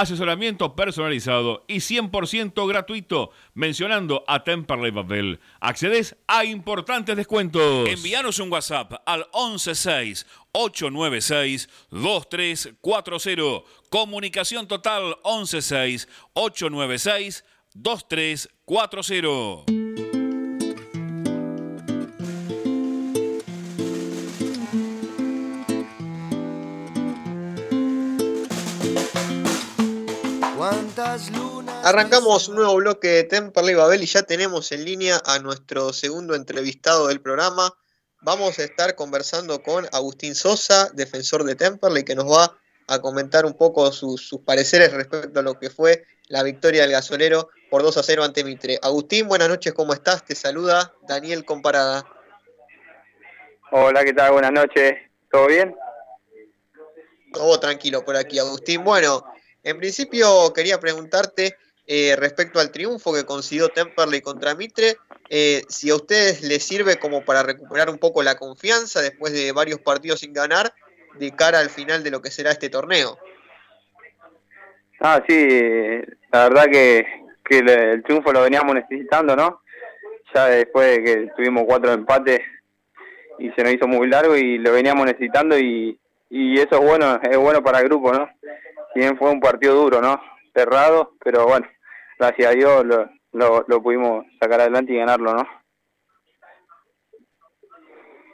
asesoramiento personalizado y 100% gratuito mencionando a Temperley Babel. Accedes a importantes descuentos. Envíanos un WhatsApp al 116 896 2340. Comunicación total 116 896 2340. Arrancamos un nuevo bloque de Temperley Babel y ya tenemos en línea a nuestro segundo entrevistado del programa. Vamos a estar conversando con Agustín Sosa, defensor de Temperley, que nos va a comentar un poco sus, pareceres respecto a lo que fue la victoria del gasolero por 2 a 0 ante Mitre. Agustín, buenas noches, ¿cómo estás? Te saluda Daniel Comparada. Hola, ¿qué tal? Buenas noches. ¿Todo bien? Todo tranquilo por aquí, Agustín. Bueno, en principio quería preguntarte eh, respecto al triunfo que consiguió Temperley contra Mitre, eh, si a ustedes les sirve como para recuperar un poco la confianza después de varios partidos sin ganar de cara al final de lo que será este torneo. Ah, sí, la verdad que, el triunfo lo veníamos necesitando, ¿no? Ya después de que tuvimos cuatro empates y se nos hizo muy largo y lo veníamos necesitando y, y eso es bueno, es bueno para el grupo, ¿no? Bien fue un partido duro, ¿no? Cerrado, pero bueno, gracias a Dios lo, lo, pudimos sacar adelante y ganarlo, ¿no?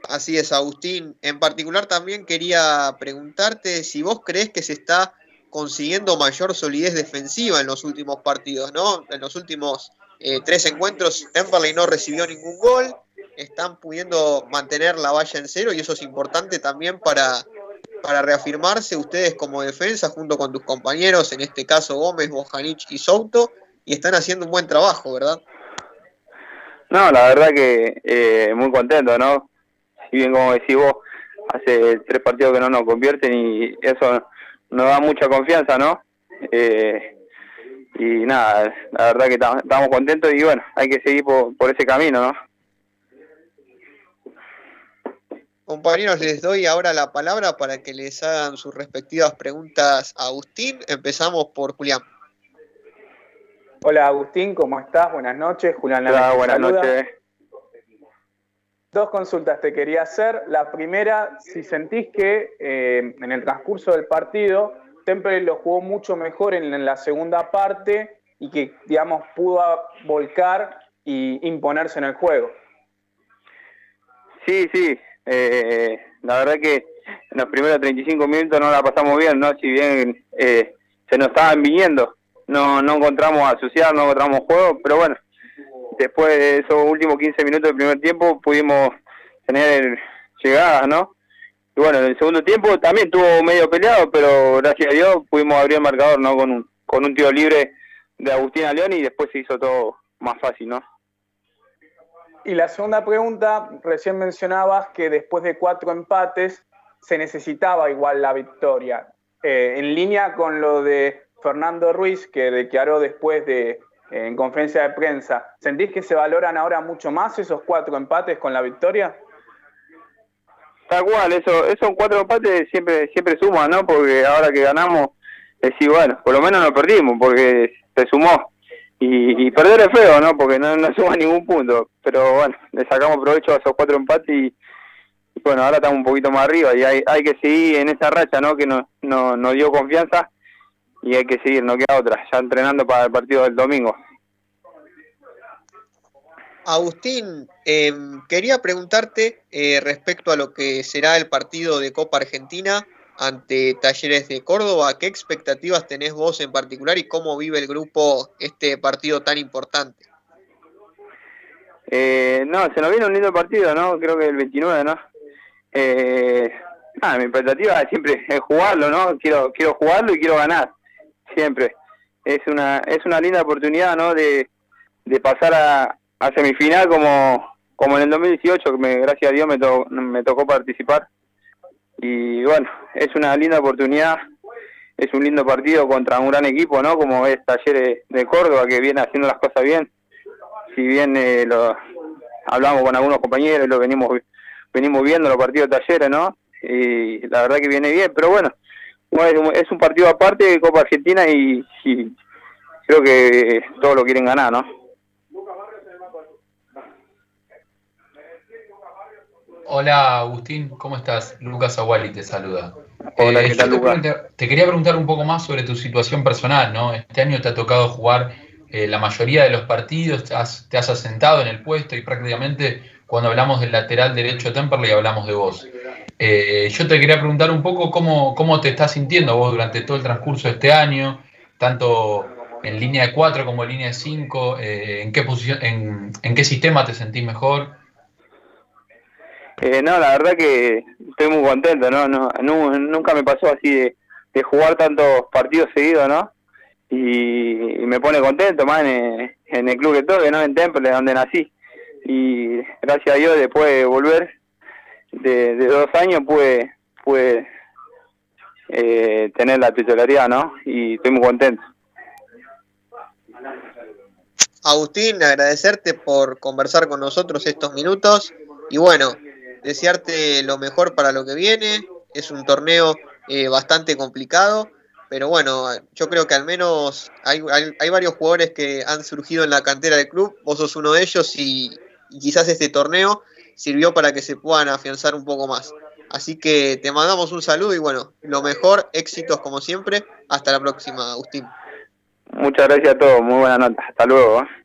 Así es, Agustín. En particular también quería preguntarte si vos crees que se está consiguiendo mayor solidez defensiva en los últimos partidos, ¿no? En los últimos eh, tres encuentros, Temperley no recibió ningún gol, están pudiendo mantener la valla en cero y eso es importante también para para reafirmarse ustedes como defensa junto con tus compañeros, en este caso Gómez, Bojanich y Souto, y están haciendo un buen trabajo, ¿verdad? No, la verdad que eh, muy contento, ¿no? Si bien como decís vos, hace tres partidos que no nos convierten y eso nos da mucha confianza, ¿no? Eh, y nada, la verdad que estamos contentos y bueno, hay que seguir por, por ese camino, ¿no? Compañeros, les doy ahora la palabra para que les hagan sus respectivas preguntas a Agustín. Empezamos por Julián. Hola Agustín, ¿cómo estás? Buenas noches. Julián Hola, buenas noches. Dos consultas te quería hacer. La primera, si sentís que eh, en el transcurso del partido Temple lo jugó mucho mejor en, la segunda parte y que, digamos, pudo volcar y imponerse en el juego. Sí, sí, eh, la verdad que en los primeros 35 minutos no la pasamos bien, ¿no? Si bien eh, se nos estaban viniendo, no, no encontramos asociar, no encontramos juego, pero bueno, después de esos últimos 15 minutos del primer tiempo pudimos tener llegadas, ¿no? Y bueno, en el segundo tiempo también estuvo medio peleado, pero gracias a Dios pudimos abrir el marcador, ¿no? Con un, con un tiro libre de Agustín León y después se hizo todo más fácil, ¿no? Y la segunda pregunta, recién mencionabas que después de cuatro empates se necesitaba igual la victoria. Eh, en línea con lo de Fernando Ruiz, que declaró después de en conferencia de prensa, ¿sentís que se valoran ahora mucho más esos cuatro empates con la victoria? Tal cual, eso, esos cuatro empates siempre, siempre suman, ¿no? Porque ahora que ganamos, decís, bueno, por lo menos no perdimos, porque se sumó y, perder es feo, ¿no? Porque no, no (laughs) suma ningún punto. Pero bueno, le sacamos provecho a esos cuatro empates y, bueno, ahora estamos un poquito más arriba y hay, hay que seguir en esa racha, ¿no? Que nos, no, dio confianza y hay que seguir, no queda otra, ya entrenando para el partido del domingo. Agustín, em, quería preguntarte eh, respecto a lo que será el partido de Copa Argentina ante Talleres de Córdoba. ¿Qué expectativas tenés vos en particular y cómo vive el grupo este partido tan importante? Eh, no, se nos viene un lindo partido, ¿no? Creo que el 29, ¿no? Eh, mi expectativa siempre (laughs) es jugarlo, ¿no? Quiero quiero jugarlo y quiero ganar, siempre. Es una es una linda oportunidad, ¿no? De, de pasar a, semifinal como como en el 2018, que me, gracias a Dios me, me tocó participar. Y bueno, es una linda oportunidad, es un lindo partido contra un gran equipo, ¿no? Como es Talleres de Córdoba, que viene haciendo las cosas bien. Si bien eh, lo, hablamos con algunos compañeros, lo venimos venimos viendo los partidos de Talleres, ¿no? Y la verdad que viene bien, pero bueno, es un partido aparte de Copa Argentina y, y creo que todos lo quieren ganar, ¿no? Hola Agustín, ¿cómo estás? Lucas Aguali te saluda. Hola, ¿qué eh, tal, te, quería preguntar un poco más sobre tu situación personal, ¿no? Este año te ha tocado jugar eh, la mayoría de los partidos, te has, asentado en el puesto y prácticamente cuando hablamos del lateral derecho de Temperley hablamos de vos. Eh, yo te quería preguntar un poco cómo, cómo te estás sintiendo vos durante todo el transcurso de este año, tanto en línea de 4 como en línea de 5, en, qué posición, en, en qué sistema te sentís mejor. Eh, no, la verdad que estoy muy contento, ¿no? no, nunca me pasó así de, jugar tantos partidos seguidos, ¿no? Y, me pone contento más en, el club que todo, ¿no? En Temple, donde nací. Y gracias a Dios, después de volver de, dos años, pude, pude eh, tener la titularidad, ¿no? Y estoy muy contento. Agustín, agradecerte por conversar con nosotros estos minutos. Y bueno, desearte lo mejor para lo que viene. Es un torneo eh, bastante complicado, pero bueno, yo creo que al menos hay, varios jugadores que han surgido en la cantera del club. Vos sos uno de ellos y, quizás este torneo sirvió para que se puedan afianzar un poco más. Así que te mandamos un saludo y bueno, lo mejor, éxitos como siempre. Hasta la próxima, Agustín. Muchas gracias a todos, muy buena nota. Hasta luego. ¿eh?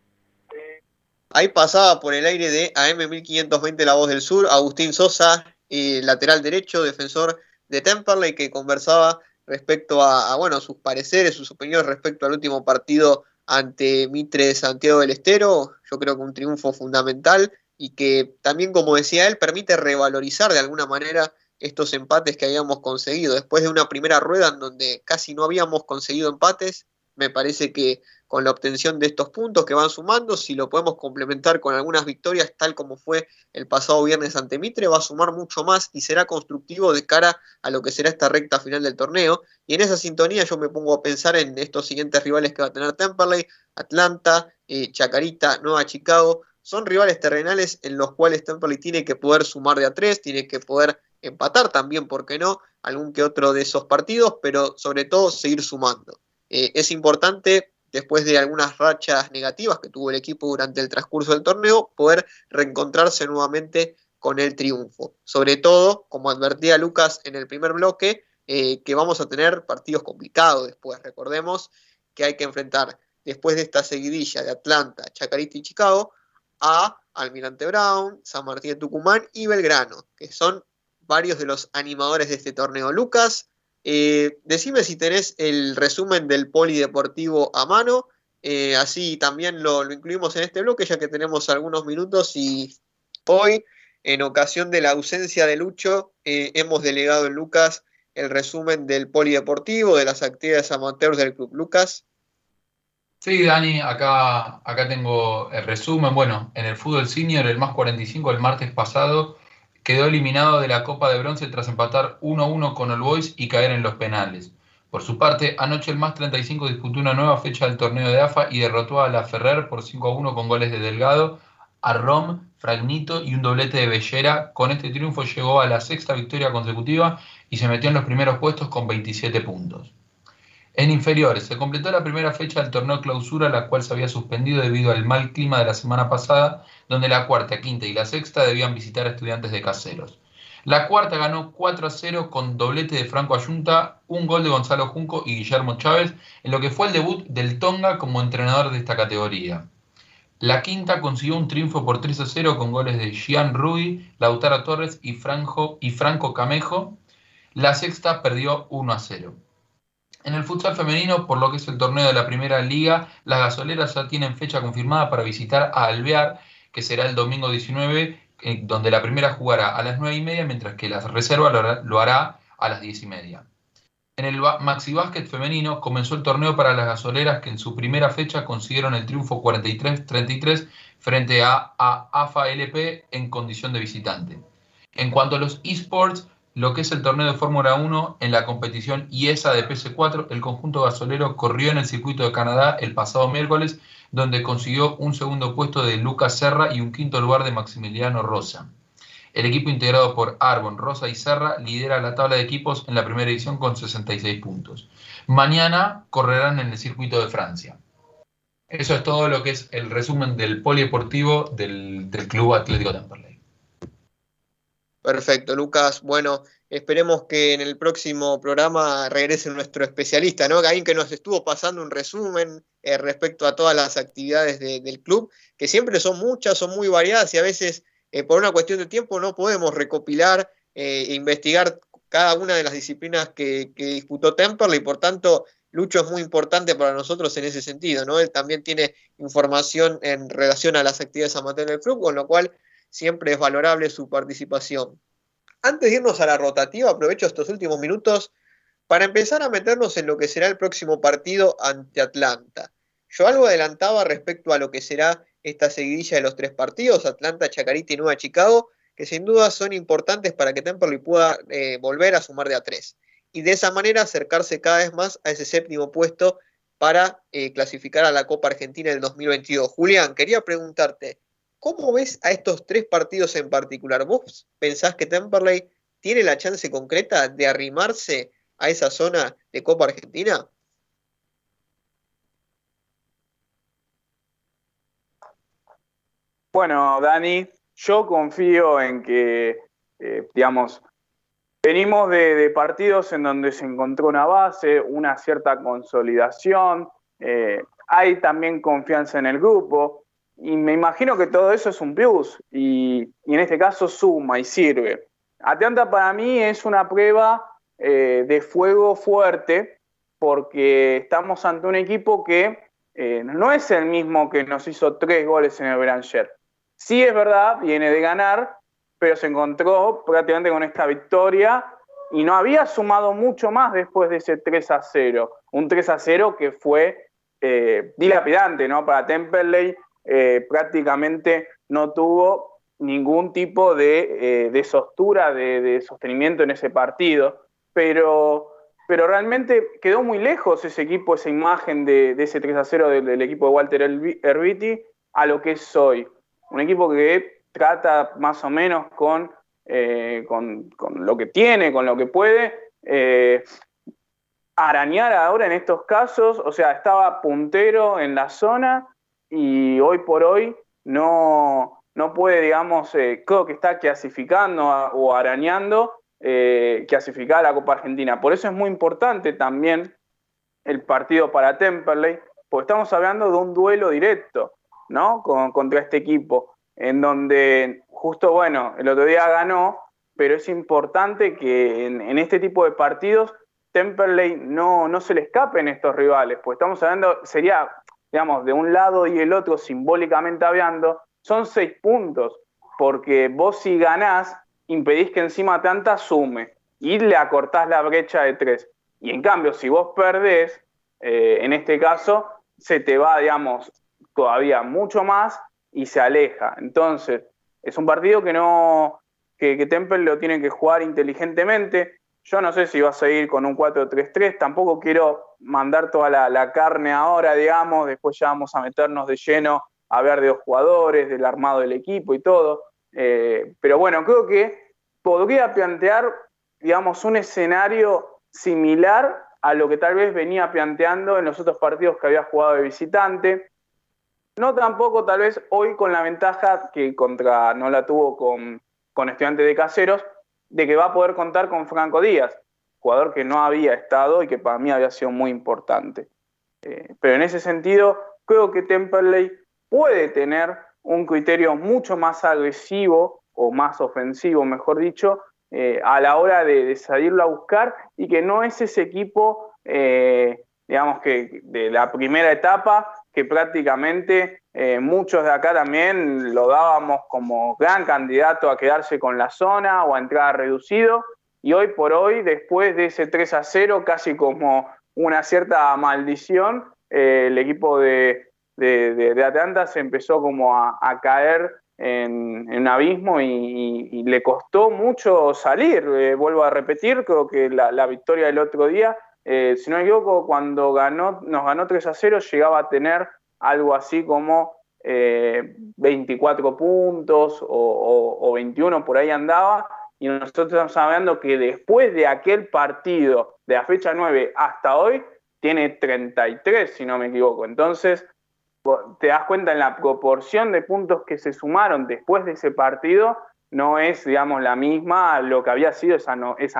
Ahí pasaba por el aire de AM1520 La Voz del Sur, Agustín Sosa, lateral derecho, defensor de Temperley, que conversaba respecto a, bueno, sus pareceres, sus opiniones respecto al último partido ante Mitre Santiago del Estero. Yo creo que un triunfo fundamental y que también, como decía él, permite revalorizar de alguna manera estos empates que habíamos conseguido. Después de una primera rueda en donde casi no habíamos conseguido empates, me parece que con la obtención de estos puntos que van sumando, si lo podemos complementar con algunas victorias, tal como fue el pasado viernes ante Mitre, va a sumar mucho más y será constructivo de cara a lo que será esta recta final del torneo. Y en esa sintonía yo me pongo a pensar en estos siguientes rivales que va a tener Temperley, Atlanta, eh, Chacarita, Nueva Chicago. Son rivales terrenales en los cuales Temperley tiene que poder sumar de a tres, tiene que poder empatar también, ¿por qué no? Algún que otro de esos partidos, pero sobre todo seguir sumando. Eh, es importante después de algunas rachas negativas que tuvo el equipo durante el transcurso del torneo, poder reencontrarse nuevamente con el triunfo. Sobre todo, como advertía Lucas en el primer bloque, eh, que vamos a tener partidos complicados después. Recordemos que hay que enfrentar después de esta seguidilla de Atlanta, Chacarita y Chicago a Almirante Brown, San Martín de Tucumán y Belgrano, que son varios de los animadores de este torneo. Lucas, eh, decime si tenés el resumen del polideportivo a mano, eh, así también lo, incluimos en este bloque ya que tenemos algunos minutos y hoy, en ocasión de la ausencia de Lucho, eh, hemos delegado en Lucas el resumen del polideportivo, de las actividades amateurs del club. Lucas. Sí, Dani, acá, acá tengo el resumen. Bueno, en el fútbol senior, el más 45, el martes pasado, quedó eliminado de la Copa de Bronce tras empatar 1-1 con el Boys y caer en los penales. Por su parte, anoche el más 35 disputó una nueva fecha del torneo de AFA y derrotó a la Ferrer por 5-1 con goles de Delgado, a Rom, Fragnito y un doblete de Bellera. Con este triunfo llegó a la sexta victoria consecutiva y se metió en los primeros puestos con 27 puntos. En inferiores, se completó la primera fecha del torneo clausura, la cual se había suspendido debido al mal clima de la semana pasada, donde la cuarta, quinta y la sexta debían visitar a estudiantes de caseros. La cuarta ganó 4 a 0 con doblete de Franco Ayunta, un gol de Gonzalo Junco y Guillermo Chávez, en lo que fue el debut del Tonga como entrenador de esta categoría. La quinta consiguió un triunfo por 3 a 0 con goles de Gian Rui, Lautaro Torres y, y Franco Camejo. La sexta perdió 1 a 0. En el futsal femenino, por lo que es el torneo de la primera liga, las gasoleras ya tienen fecha confirmada para visitar a Alvear, que será el domingo 19, eh, donde la primera jugará a las 9 y media, mientras que la reserva lo hará, a las 10 y media. En el Maxi Basket femenino comenzó el torneo para las gasoleras que en su primera fecha consiguieron el triunfo 43-33 frente a, a AFA LP en condición de visitante. En cuanto a los esports, lo que es el torneo de Fórmula 1 en la competición IESA de PS4, el conjunto gasolero corrió en el circuito de Canadá el pasado miércoles, donde consiguió un segundo puesto de Lucas Serra y un quinto lugar de Maximiliano Rosa. El equipo integrado por Arbon, Rosa y Serra lidera la tabla de equipos en la primera edición con 66 puntos. Mañana correrán en el circuito de Francia. Eso es todo lo que es el resumen del polideportivo del, Club Atlético Temperley. Perfecto, Lucas. Bueno, esperemos que en el próximo programa regrese nuestro especialista, ¿no? Alguien que nos estuvo pasando un resumen eh, respecto a todas las actividades del club, que siempre son muchas, son muy variadas y a veces eh, por una cuestión de tiempo no podemos recopilar eh, e investigar cada una de las disciplinas que, que disputó Temperley por tanto Lucho es muy importante para nosotros en ese sentido, ¿no? Él también tiene información en relación a las actividades amateur del club, con lo cual siempre es valorable su participación. Antes de irnos a la rotativa, aprovecho estos últimos minutos para empezar a meternos en lo que será el próximo partido ante Atlanta. Yo algo adelantaba respecto a lo que será esta seguidilla de los tres partidos, Atlanta, Chacarita y Nueva Chicago, que sin duda son importantes para que Temperley pueda eh, volver a sumar de a tres. Y de esa manera acercarse cada vez más a ese séptimo puesto para eh, clasificar a la Copa Argentina del 2022. Julián, quería preguntarte, ¿Cómo ves a estos tres partidos en particular? ¿Vos pensás que Temperley tiene la chance concreta de arrimarse a esa zona de Copa Argentina? Bueno, Dani, yo confío en que, eh, digamos, venimos de, partidos en donde se encontró una base, una cierta consolidación, eh, hay también confianza en el grupo. Y me imagino que todo eso es un plus y, en este caso suma y sirve. Atlanta para mí es una prueba eh, de fuego fuerte porque estamos ante un equipo que eh, no es el mismo que nos hizo tres goles en el Beranger. Sí es verdad, viene de ganar, pero se encontró prácticamente con esta victoria y no había sumado mucho más después de ese 3 a 0. Un 3 a 0 que fue eh, dilapidante ¿no? para Temperley eh, prácticamente no tuvo ningún tipo de, eh, sostura, de, sostenimiento en ese partido, pero, pero realmente quedó muy lejos ese equipo, esa imagen de, ese 3 a 0 del, equipo de Walter Herbiti a lo que es hoy. Un equipo que trata más o menos con, eh, con, con, lo que tiene, con lo que puede, arañar ahora en estos casos, o sea, estaba puntero en la zona y hoy por hoy no, no puede, digamos, eh, creo que está clasificando o arañando eh, clasificar a la Copa Argentina. Por eso es muy importante también el partido para Temperley, porque estamos hablando de un duelo directo, ¿no? contra este equipo, en donde justo, bueno, el otro día ganó, pero es importante que en, este tipo de partidos Temperley no, no se le escapen estos rivales, pues estamos hablando, sería digamos, de un lado y el otro, simbólicamente hablando, son seis puntos, porque vos si ganás, impedís que encima tanta sume y le acortás la brecha de tres. Y en cambio, si vos perdés, eh, en este caso, se te va, digamos, todavía mucho más y se aleja. Entonces, es un partido que no, que, que Temple lo tiene que jugar inteligentemente. Yo no sé si va a seguir con un 4-3-3, tampoco quiero mandar toda la, carne ahora, digamos, después ya vamos a meternos de lleno a ver de los jugadores, del armado del equipo y todo. Eh, pero bueno, creo que podría plantear, digamos, un escenario similar a lo que tal vez venía planteando en los otros partidos que había jugado de visitante. No tampoco tal vez hoy con la ventaja que contra no la tuvo con, con estudiantes de caseros, de que va a poder contar con Franco Díaz, jugador que no había estado y que para mí había sido muy importante. Eh, pero en ese sentido, creo que Temperley puede tener un criterio mucho más agresivo o más ofensivo, mejor dicho, eh, a la hora de, salirlo a buscar y que no es ese equipo, eh, digamos que de la primera etapa, que prácticamente eh, muchos de acá también lo dábamos como gran candidato a quedarse con la zona o a entrar reducido. y hoy por hoy, después de ese 3 a 0, casi como una cierta maldición, eh, el equipo de, de, Atlanta se empezó como a, caer en, un abismo y, le costó mucho salir. Eh, vuelvo a repetir, creo que la, victoria del otro día, si no me equivoco, cuando ganó, nos ganó 3 a 0, llegaba a tener algo así como 24 puntos o, o 21, por ahí andaba y nosotros estamos hablando que después de aquel partido de la fecha 9 hasta hoy, tiene 33, si no me equivoco. Entonces, te das cuenta en la proporción de puntos que se sumaron después de ese partido, no es, digamos, la misma lo que había sido esas,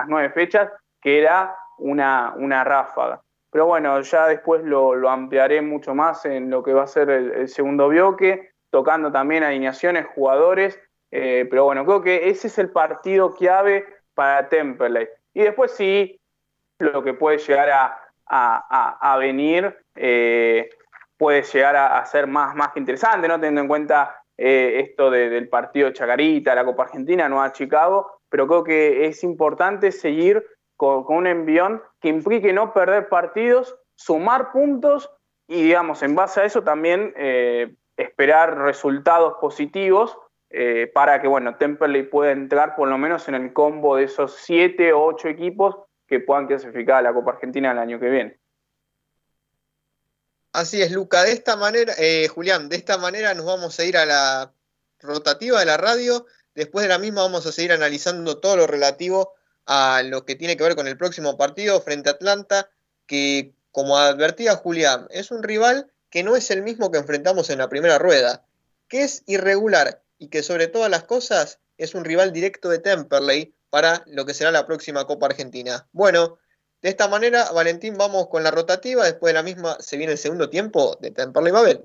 nueve fechas, que era una, una ráfaga. Pero bueno, ya después lo, ampliaré mucho más en lo que va a ser el, segundo bloque, tocando también alineaciones, jugadores eh, pero bueno, creo que ese es el partido clave para Temperley. Y después sí, lo que puede llegar a, venir eh, puede llegar a, ser más, más interesante, ¿no? teniendo en cuenta eh, esto del partido Chacarita, la Copa Argentina, no a Chicago, pero creo que es importante seguir con, un envión que implique no perder partidos, sumar puntos y, digamos, en base a eso también esperar resultados positivos eh, para que, bueno, Temperley pueda entrar por lo menos en el combo de esos siete o ocho equipos que puedan clasificar a la Copa Argentina el año que viene. Así es, Luca. De esta manera, eh, Julián, de esta manera nos vamos a ir a la rotativa de la radio. Después de la misma vamos a seguir analizando todo lo relativo a lo que tiene que ver con el próximo partido frente a Atlanta, que como advertía Julián, es un rival que no es el mismo que enfrentamos en la primera rueda, que es irregular, y que sobre todas las cosas es un rival directo de Temperley para lo que será la próxima Copa Argentina. Bueno, de esta manera, Valentín, vamos con la rotativa. Después de la misma se viene el segundo tiempo de Temperley Babel.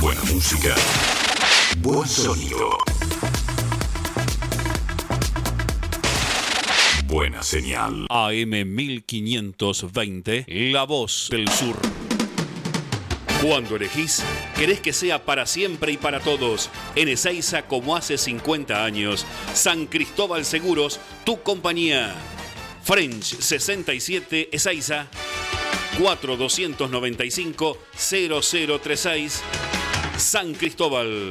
Buena música. Buen sonido. Buena señal. AM 1520, La Voz del Sur. Cuando elegís, querés que sea para siempre y para todos. En Ezeiza, como hace 50 años. San Cristóbal Seguros, tu compañía. French 67 Ezeiza 4295 0036 San Cristóbal.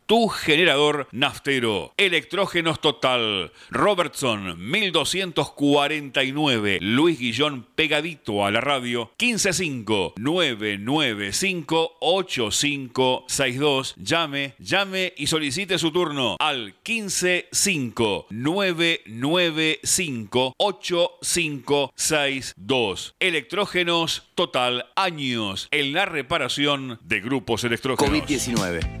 tu generador naftero. Electrógenos Total. Robertson 1249. Luis Guillón pegadito a la radio. 155 995 8562. Llame, llame y solicite su turno al 155 995 8562. Electrógenos Total años en la reparación de grupos electrógenos. COVID-19.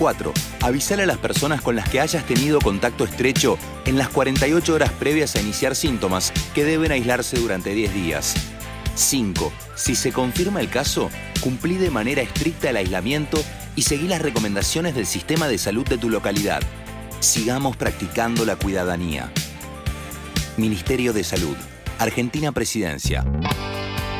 4. Avisar a las personas con las que hayas tenido contacto estrecho en las 48 horas previas a iniciar síntomas que deben aislarse durante 10 días. 5. Si se confirma el caso, cumplí de manera estricta el aislamiento y seguí las recomendaciones del sistema de salud de tu localidad. Sigamos practicando la cuidadanía. Ministerio de Salud. Argentina Presidencia.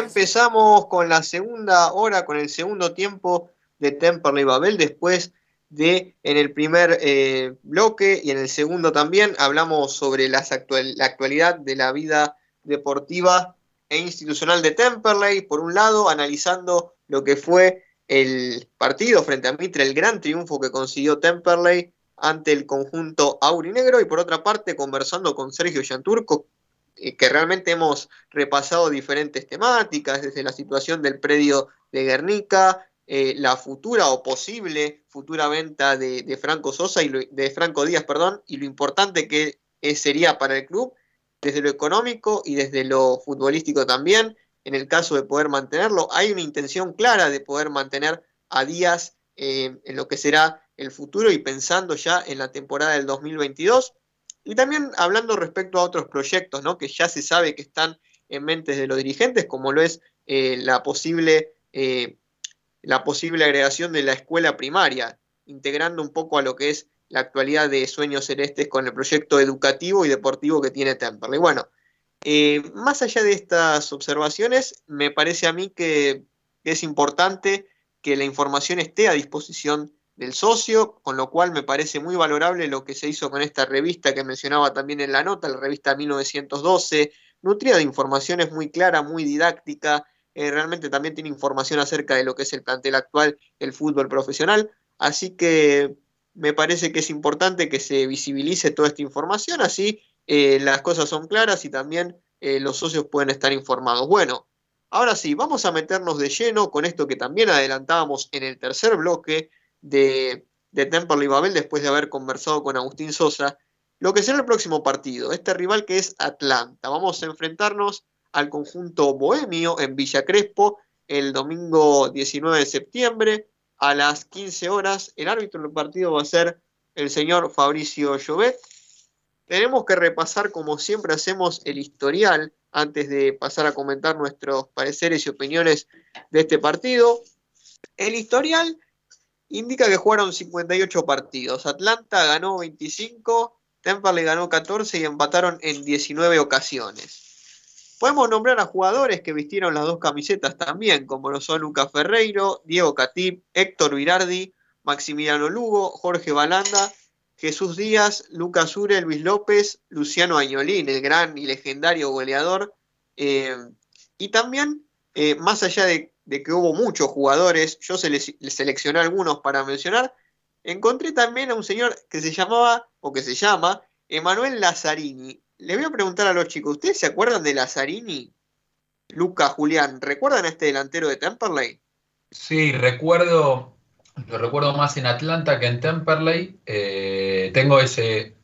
Empezamos con la segunda hora, con el segundo tiempo de Temperley Babel, después de en el primer eh, bloque y en el segundo también hablamos sobre la actualidad de la vida deportiva e institucional de Temperley, por un lado analizando lo que fue el partido frente a Mitre, el gran triunfo que consiguió Temperley ante el conjunto aurinegro y por otra parte conversando con Sergio Yanturco, que realmente hemos repasado diferentes temáticas, desde la situación del predio de Guernica, eh, la futura o posible futura venta de, Franco Sosa y de Franco Díaz, perdón, y lo importante que sería para el club desde lo económico y desde lo futbolístico también. En el caso de poder mantenerlo, hay una intención clara de poder mantener a Díaz eh, en lo que será el futuro y pensando ya en la temporada del 2022. Y también hablando respecto a otros proyectos, ¿no? que ya se sabe que están en mentes de los dirigentes, como lo es eh, la, posible, eh, la posible agregación de la escuela primaria, integrando un poco a lo que es la actualidad de Sueños Celestes con el proyecto educativo y deportivo que tiene Temperley. Bueno, eh, más allá de estas observaciones, me parece a mí que es importante que la información esté a disposición del socio, con lo cual me parece muy valorable lo que se hizo con esta revista que mencionaba también en la nota, la revista 1912, nutrida de informaciones muy clara, muy didáctica, eh, realmente también tiene información acerca de lo que es el plantel actual, el fútbol profesional, así que me parece que es importante que se visibilice toda esta información, así eh, las cosas son claras y también eh, los socios pueden estar informados. Bueno, ahora sí, vamos a meternos de lleno con esto que también adelantábamos en el tercer bloque, de, de Temperley Babel después de haber conversado con Agustín Sosa, lo que será el próximo partido, este rival que es Atlanta. Vamos a enfrentarnos al conjunto bohemio en Villa Crespo el domingo 19 de septiembre a las 15 horas. El árbitro del partido va a ser el señor Fabricio Llobet. Tenemos que repasar, como siempre hacemos, el historial antes de pasar a comentar nuestros pareceres y opiniones de este partido. El historial indica que jugaron 58 partidos. Atlanta ganó 25, le ganó 14 y empataron en 19 ocasiones. Podemos nombrar a jugadores que vistieron las dos camisetas también, como lo son Lucas Ferreiro, Diego Catip, Héctor Virardi, Maximiliano Lugo, Jorge Balanda, Jesús Díaz, Lucas Ure, Luis López, Luciano Añolín, el gran y legendario goleador. Eh, y también, eh, más allá de de que hubo muchos jugadores, yo seleccioné algunos para mencionar, encontré también a un señor que se llamaba, o que se llama, Emanuel Lazzarini. Le voy a preguntar a los chicos, ¿ustedes se acuerdan de Lazzarini? Luca, Julián, ¿recuerdan a este delantero de Temperley? Sí, recuerdo, lo recuerdo más en Atlanta que en Temperley. Eh, tengo ese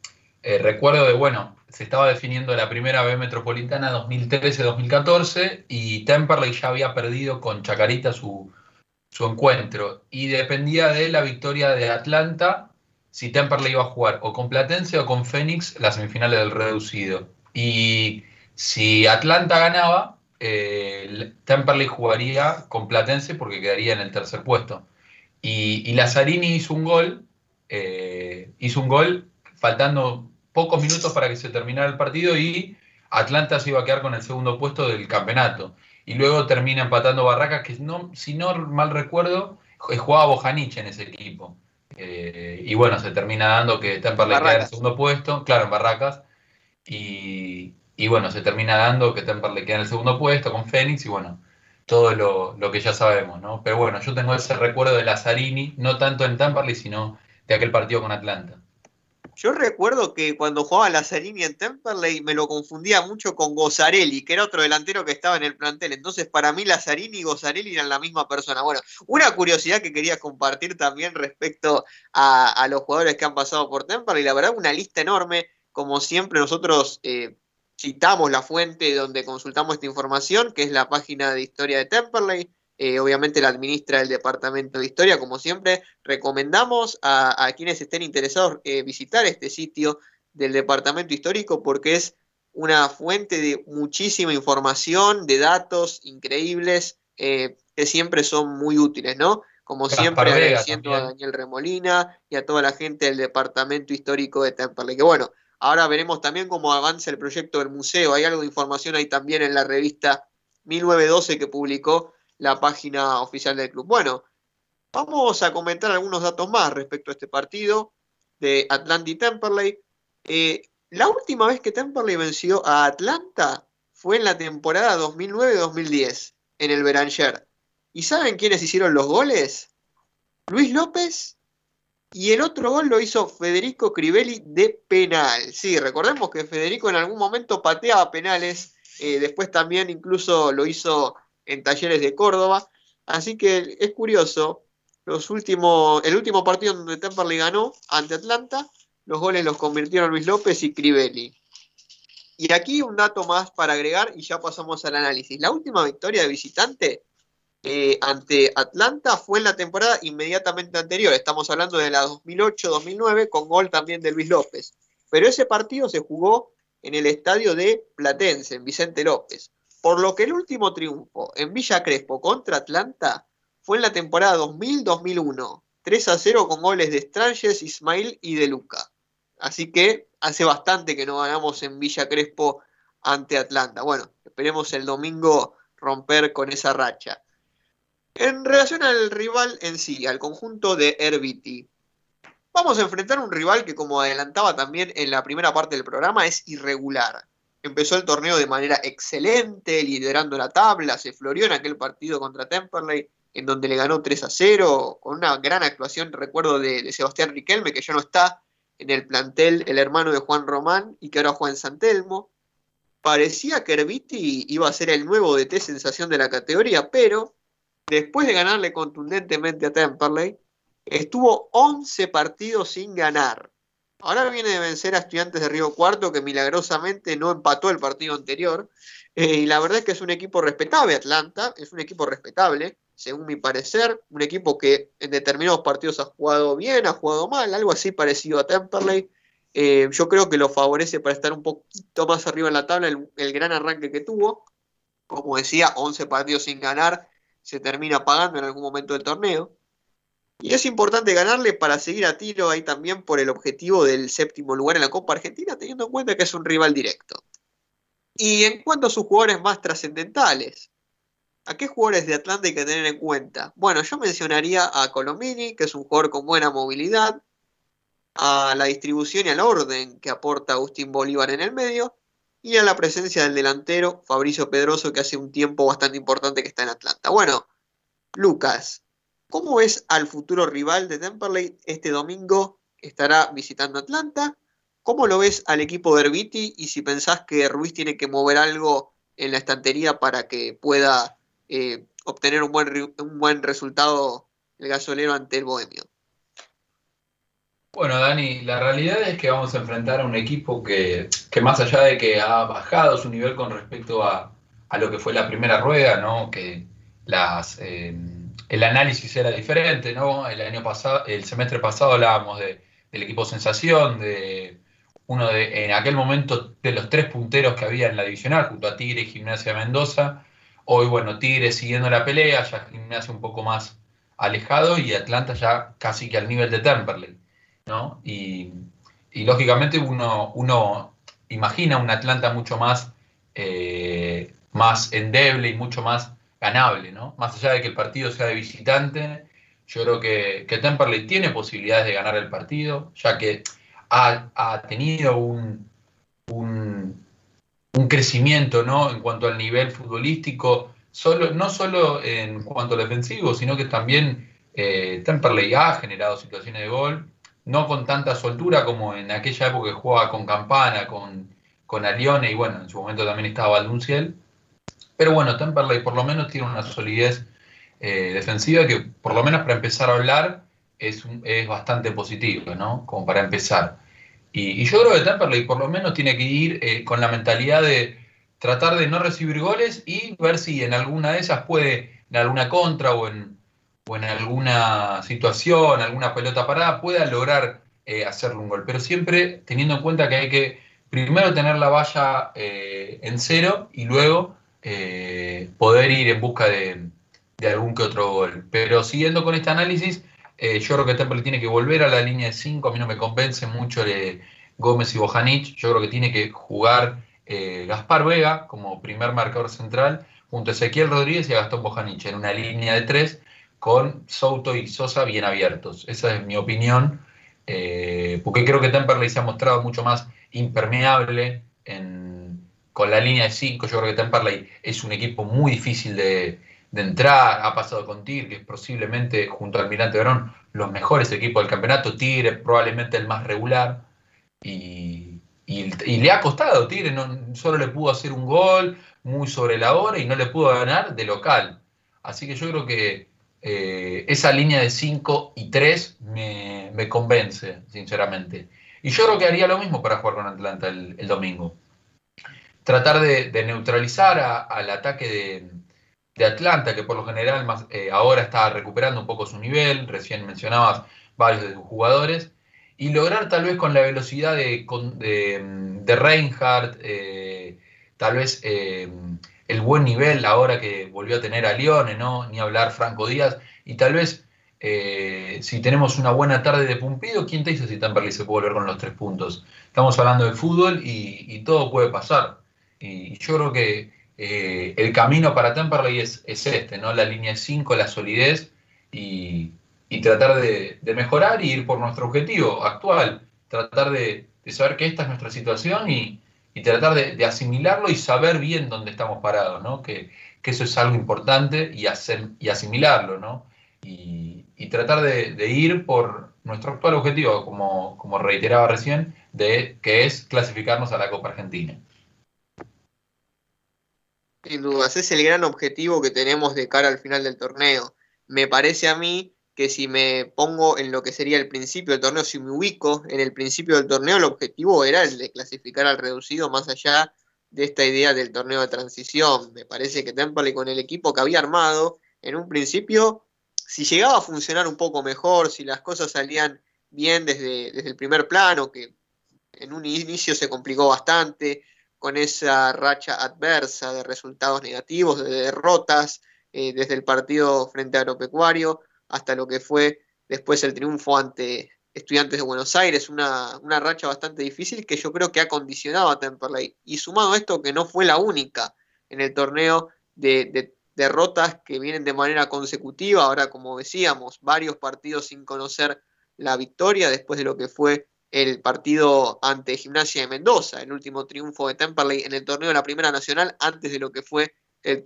eh, recuerdo de, bueno, se estaba definiendo la primera B metropolitana 2013-2014 y Temperley ya había perdido con Chacarita su, su encuentro y dependía de la victoria de Atlanta si Temperley iba a jugar o con Platense o con Phoenix las semifinales del reducido. Y si Atlanta ganaba, eh, Temperley jugaría con Platense porque quedaría en el tercer puesto. Y, Lazzarini hizo un gol, eh, hizo un gol faltando pocos minutos para que se terminara el partido y Atlanta se iba a quedar con el segundo puesto del campeonato. Y luego termina empatando Barracas, que no, si no mal recuerdo, jugaba Bojanic en ese equipo. Eh, y bueno, se termina dando que Temperley queda en el segundo puesto, claro, en Barracas. Y, y bueno, se termina dando que Temperley queda en el segundo puesto con Fénix y bueno, todo lo, que ya sabemos, ¿no? Pero bueno, yo tengo ese recuerdo de Lazzarini, no tanto en Temperley, sino de aquel partido con Atlanta. Yo recuerdo que cuando jugaba Lazzarini en Temperley me lo confundía mucho con Gozarelli, que era otro delantero que estaba en el plantel. Entonces, para mí Lazzarini y Gozarelli eran la misma persona. Bueno, una curiosidad que quería compartir también respecto a, los jugadores que han pasado por Temperley. La verdad, una lista enorme. Como siempre, nosotros eh, citamos la fuente donde consultamos esta información, que es la página de historia de Temperley. Eh, obviamente la administra el Departamento de Historia, como siempre. Recomendamos a, quienes estén interesados eh, visitar este sitio del Departamento Histórico porque es una fuente de muchísima información, de datos increíbles, eh, que siempre son muy útiles, ¿no? Como siempre, agradeciendo a Daniel Remolina y a toda la gente del Departamento Histórico de Temperley. Que bueno, Ahora veremos también cómo avanza el proyecto del museo. Hay algo de información ahí también en la revista 1912 que publicó la página oficial del club. Bueno, vamos a comentar algunos datos más respecto a este partido de Atlanta y Temperley. Eh, la última vez que Temperley venció a Atlanta fue en la temporada 2009-2010, en el Beranger. ¿Y saben quiénes hicieron los goles? Luis López y el otro gol lo hizo Federico Crivelli de penal. Sí, recordemos que Federico en algún momento pateaba penales, eh, después también incluso lo hizo en Talleres de Córdoba. Así que es curioso, los últimos, el último partido donde Temperley ganó ante Atlanta, los goles los convirtieron Luis López y Crivelli. Y aquí un dato más para agregar y ya pasamos al análisis. La última victoria de visitante eh, ante Atlanta fue en la temporada inmediatamente anterior. Estamos hablando de la 2008-2009 con gol también de Luis López. Pero ese partido se jugó en el estadio de Platense, en Vicente López. Por lo que el último triunfo en Villa Crespo contra Atlanta fue en la temporada 2000-2001. 3 a 0 con goles de Stranges, Ismail y de Luca. Así que hace bastante que no ganamos en Villa Crespo ante Atlanta. Bueno, esperemos el domingo romper con esa racha. En relación al rival en sí, al conjunto de RBT, vamos a enfrentar un rival que, como adelantaba también en la primera parte del programa, es irregular. Empezó el torneo de manera excelente, liderando la tabla, se florió en aquel partido contra Temperley, en donde le ganó 3 a 0, con una gran actuación, recuerdo, de, Sebastián Riquelme, que ya no está en el plantel, el hermano de Juan Román, y que ahora juega en. Parecía que Herbiti iba a ser el nuevo DT sensación de la categoría, pero después de ganarle contundentemente a Temperley, estuvo 11 partidos sin ganar. Ahora viene de vencer a Estudiantes de Río Cuarto, que milagrosamente no empató el partido anterior. Eh, y la verdad es que es un equipo respetable, Atlanta, es un equipo respetable, según mi parecer. Un equipo que en determinados partidos ha jugado bien, ha jugado mal, algo así parecido a Temperley. Eh, yo creo que lo favorece para estar un poquito más arriba en la tabla el, gran arranque que tuvo. Como decía, 11 partidos sin ganar se termina pagando en algún momento del torneo. Y es importante ganarle para seguir a tiro ahí también por el objetivo del séptimo lugar en la Copa Argentina, teniendo en cuenta que es un rival directo. Y en cuanto a sus jugadores más trascendentales, ¿a qué jugadores de Atlanta hay que tener en cuenta? Bueno, yo mencionaría a Colomini, que es un jugador con buena movilidad, a la distribución y al orden que aporta Agustín Bolívar en el medio, y a la presencia del delantero Fabricio Pedroso, que hace un tiempo bastante importante que está en Atlanta. Bueno, Lucas, ¿cómo ves al futuro rival de Temperley este domingo? Estará visitando Atlanta. ¿Cómo lo ves al equipo de Herbiti? Y si pensás que Ruiz tiene que mover algo en la estantería para que pueda eh, obtener un buen, un buen resultado el gasolero ante el Bohemio. Bueno, Dani, la realidad es que vamos a enfrentar a un equipo que, más allá de que ha bajado su nivel con respecto a, lo que fue la primera rueda, ¿no? Que las, eh, el análisis era diferente, ¿no? El año pasado, el semestre pasado hablábamos de, del equipo sensación, de uno de, en aquel momento, de los tres punteros que había en la divisional, junto a Tigre y Gimnasia Mendoza. Hoy, bueno, Tigre siguiendo la pelea, ya Gimnasia un poco más alejado y Atlanta ya casi que al nivel de Temperley. ¿no? Y, lógicamente uno, uno imagina un Atlanta mucho más, eh, más endeble y mucho más ganable, ¿no? Más allá de que el partido sea de visitante, yo creo que, que Temperley tiene posibilidades de ganar el partido, ya que ha, tenido un, un, crecimiento ¿no? en cuanto al nivel futbolístico, solo, no solo en cuanto al defensivo, sino que también eh, Temperley ha generado situaciones de gol no con tanta soltura como en aquella época que jugaba con Campana, con, con Alione y bueno, en su momento también estaba Valdunciel. Pero bueno, Temperley por lo menos tiene una solidez eh, defensiva que por lo menos para empezar a hablar es, es bastante positiva, ¿no? Como para empezar. Y, yo creo que Temperley por lo menos tiene que ir eh, con la mentalidad de tratar de no recibir goles y ver si en alguna de esas puede, en alguna contra o en, o en alguna situación, alguna pelota parada, pueda lograr eh, hacerle un gol. Pero siempre teniendo en cuenta que hay que primero tener la valla eh, en cero y luego eh, poder ir en busca de, algún que otro gol. Pero siguiendo con este análisis, yo creo que Temple tiene que volver a la línea de 5. A mí no me convence mucho de Gómez y Bojanic. Yo creo que tiene que jugar Gaspar Vega como primer marcador central junto a Ezequiel Rodríguez y a Gastón Bojanic en una línea de 3 con Souto y Sosa bien abiertos. Esa es mi opinión, eh, porque creo que Temperley se ha mostrado mucho más impermeable con la línea de 5. Yo creo que Temperley es un equipo muy difícil de, entrar. Ha pasado con Tigre, que es posiblemente, junto al Almirante Verón, los mejores equipos del campeonato. Tigre probablemente el más regular. Y, le ha costado. Tigre no, solo le pudo hacer un gol muy sobre la hora y no le pudo ganar de local. Así que yo creo que eh, esa línea de 5 y 3 me, convence, sinceramente. Y yo creo que haría lo mismo para jugar con Atlanta el, domingo. Tratar de, neutralizar al ataque de, Atlanta, que por lo general eh, ahora está recuperando un poco su nivel, recién mencionabas varios de sus jugadores, y lograr tal vez con la velocidad de, de, Reinhardt, eh, tal vez el buen nivel ahora que volvió a tener a Lione, ¿no? Ni hablar Franco Díaz. Y tal vez eh, si tenemos una buena tarde de Pumpido, ¿quién te dice si Tamperley se puede volver con los tres puntos? Estamos hablando de fútbol y, todo puede pasar. Y, yo creo que eh, el camino para Temperley es, este, ¿no? La línea 5, la solidez y, tratar de, mejorar y ir por nuestro objetivo actual. Tratar de, saber que esta es nuestra situación y, y tratar de, asimilarlo y saber bien dónde estamos parados, ¿no? Que, eso es algo importante y, hacer, y asimilarlo, ¿no? Y, tratar de, ir por nuestro actual objetivo, como, como reiteraba recién, de, que es clasificarnos a la Copa Argentina. Sin dudas, es el gran objetivo que tenemos de cara al final del torneo. Me parece a mí que si me pongo en lo que sería el principio del torneo, si me ubico en el principio del torneo, el objetivo era el de clasificar al reducido más allá de esta idea del torneo de transición. Me parece que Temple con el equipo que había armado, en un principio, si llegaba a funcionar un poco mejor, si las cosas salían bien desde, desde el primer plano, que en un inicio se complicó bastante, con esa racha adversa de resultados negativos, de derrotas, eh, desde el partido frente a Agropecuario, hasta lo que fue después el triunfo ante Estudiantes de Buenos Aires, una, racha bastante difícil que yo creo que ha condicionado a Temperley. Y sumado a esto que no fue la única en el torneo de, derrotas que vienen de manera consecutiva, ahora como decíamos, varios partidos sin conocer la victoria después de lo que fue el partido ante Gimnasia de Mendoza, el último triunfo de Temperley en el torneo de la Primera Nacional, antes de lo que fue el,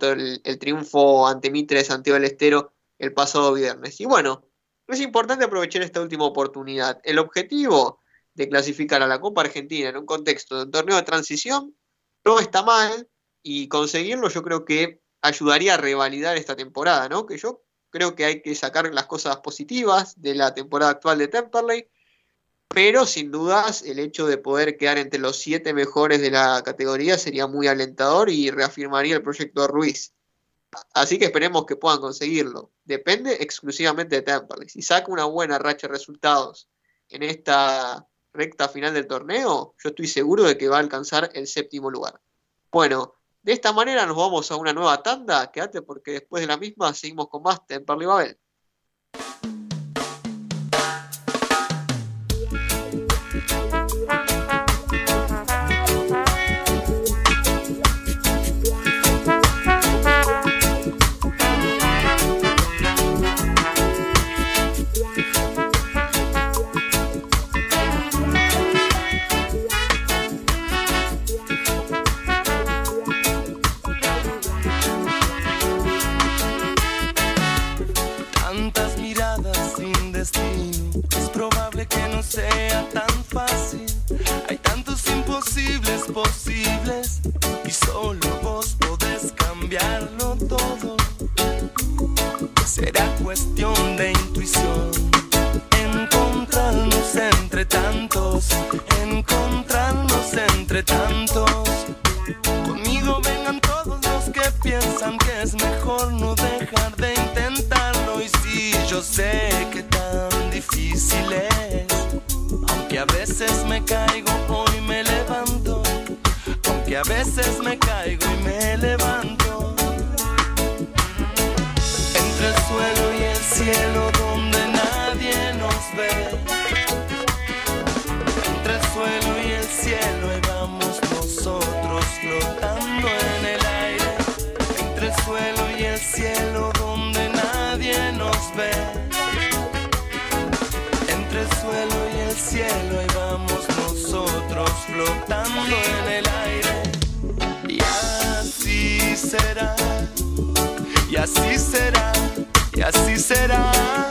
triunfo ante Mitre de Santiago del Estero el pasado viernes. Y bueno, es importante aprovechar esta última oportunidad. El objetivo de clasificar a la Copa Argentina en un contexto de un torneo de transición no está mal y conseguirlo yo creo que ayudaría a revalidar esta temporada, ¿no? Que yo Creo que hay que sacar las cosas positivas de la temporada actual de Temperley, pero sin dudas el hecho de poder quedar entre los siete mejores de la categoría sería muy alentador y reafirmaría el proyecto de Ruiz. Así que esperemos que puedan conseguirlo. Depende exclusivamente de Temperley. Si saca una buena racha de resultados en esta recta final del torneo, yo estoy seguro de que va a alcanzar el séptimo lugar. Bueno, de esta manera nos vamos a una nueva tanda. Quédate porque después de la misma seguimos con más Temperley Babel. imposibles posibles y solo vos podés cambiarlo todo. Será cuestión de intuición encontrarnos entre tantos, encontrarnos entre tantos. Conmigo vengan todos los que piensan que es mejor no dejar de intentarlo y si yo sé que tan difícil es, aunque a veces me caigo a veces me caigo y me levanto. Entre el suelo y el cielo donde nadie nos ve. Entre el suelo y el cielo y vamos nosotros flotando en el aire. Entre el suelo y el cielo donde nadie nos ve. Entre el suelo y el cielo y será, y así será, y así será.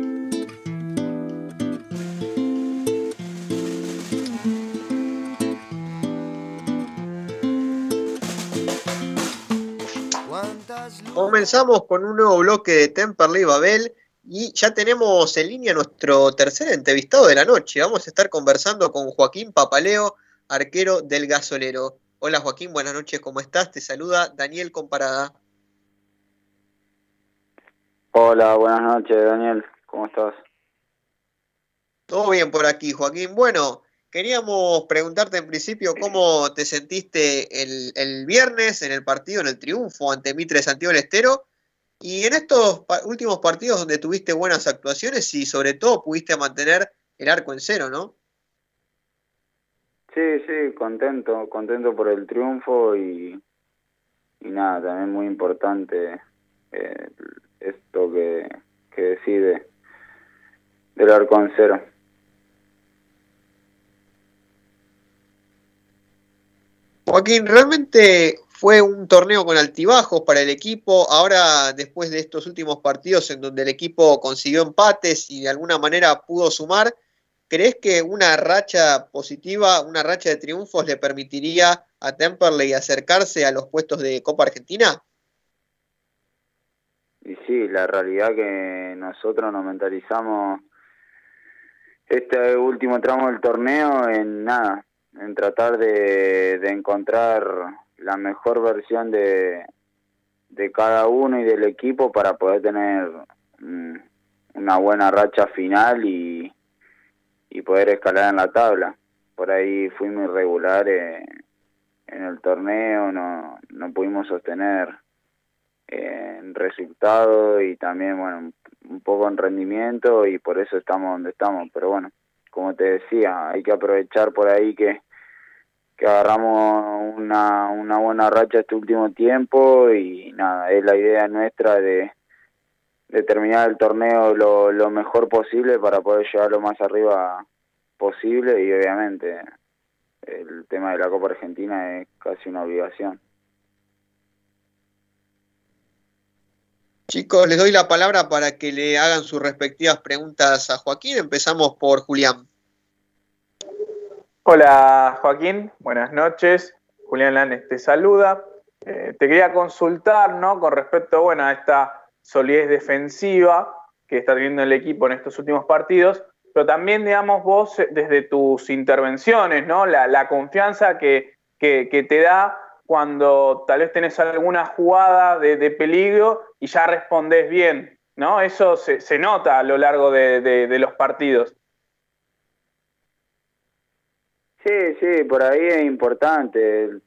Comenzamos con un nuevo bloque de Temperley Babel y ya tenemos en línea nuestro tercer entrevistado de la noche. Vamos a estar conversando con Joaquín Papaleo, arquero del Gasolero. Hola Joaquín, buenas noches, ¿cómo estás? Te saluda Daniel Comparada. Hola, buenas noches Daniel, ¿cómo estás? Todo bien por aquí, Joaquín. Bueno, Queríamos preguntarte en principio cómo te sentiste el, viernes en el partido, en el triunfo ante Mitre Santiago del Estero, y en estos últimos partidos donde tuviste buenas actuaciones y sobre todo pudiste mantener el arco en cero, ¿no? Sí, sí, contento, contento por el triunfo y, y nada, también muy importante eh, esto que, que decide del arco en cero. Joaquín, realmente fue un torneo con altibajos para el equipo. Ahora, después de estos últimos partidos en donde el equipo consiguió empates y de alguna manera pudo sumar, ¿crees que una racha positiva, una racha de triunfos le permitiría a Temperley acercarse a los puestos de Copa Argentina? Y sí, la realidad que nosotros nos mentalizamos este último tramo del torneo en nada, en tratar de, encontrar la mejor versión de, de cada uno y del equipo para poder tener mm, una buena racha final y, y poder escalar en la tabla. Por ahí fuimos irregulares en el torneo, no, no pudimos sostener eh, en resultado y también, bueno, un poco en rendimiento y por eso estamos donde estamos. Pero bueno, como te decía, hay que aprovechar por ahí que, que agarramos una, una buena racha este último tiempo y nada, es la idea nuestra de, terminar el torneo lo, lo mejor posible para poder llegar lo más arriba posible y obviamente el tema de la Copa Argentina es casi una obligación. Chicos, les doy la palabra para que le hagan sus respectivas preguntas a Joaquín. Empezamos por Julián. Hola Joaquín, buenas noches. Julián Lanes te saluda. Eh, te quería consultar ¿no? con respecto bueno, a esta solidez defensiva que está teniendo el equipo en estos últimos partidos, pero también, digamos, vos eh, desde tus intervenciones, ¿no? la, confianza que, que, te da cuando tal vez tenés alguna jugada de, peligro y ya respondés bien, ¿no? Eso se, se nota a lo largo de, los partidos. Sí, sí, por ahí es importante.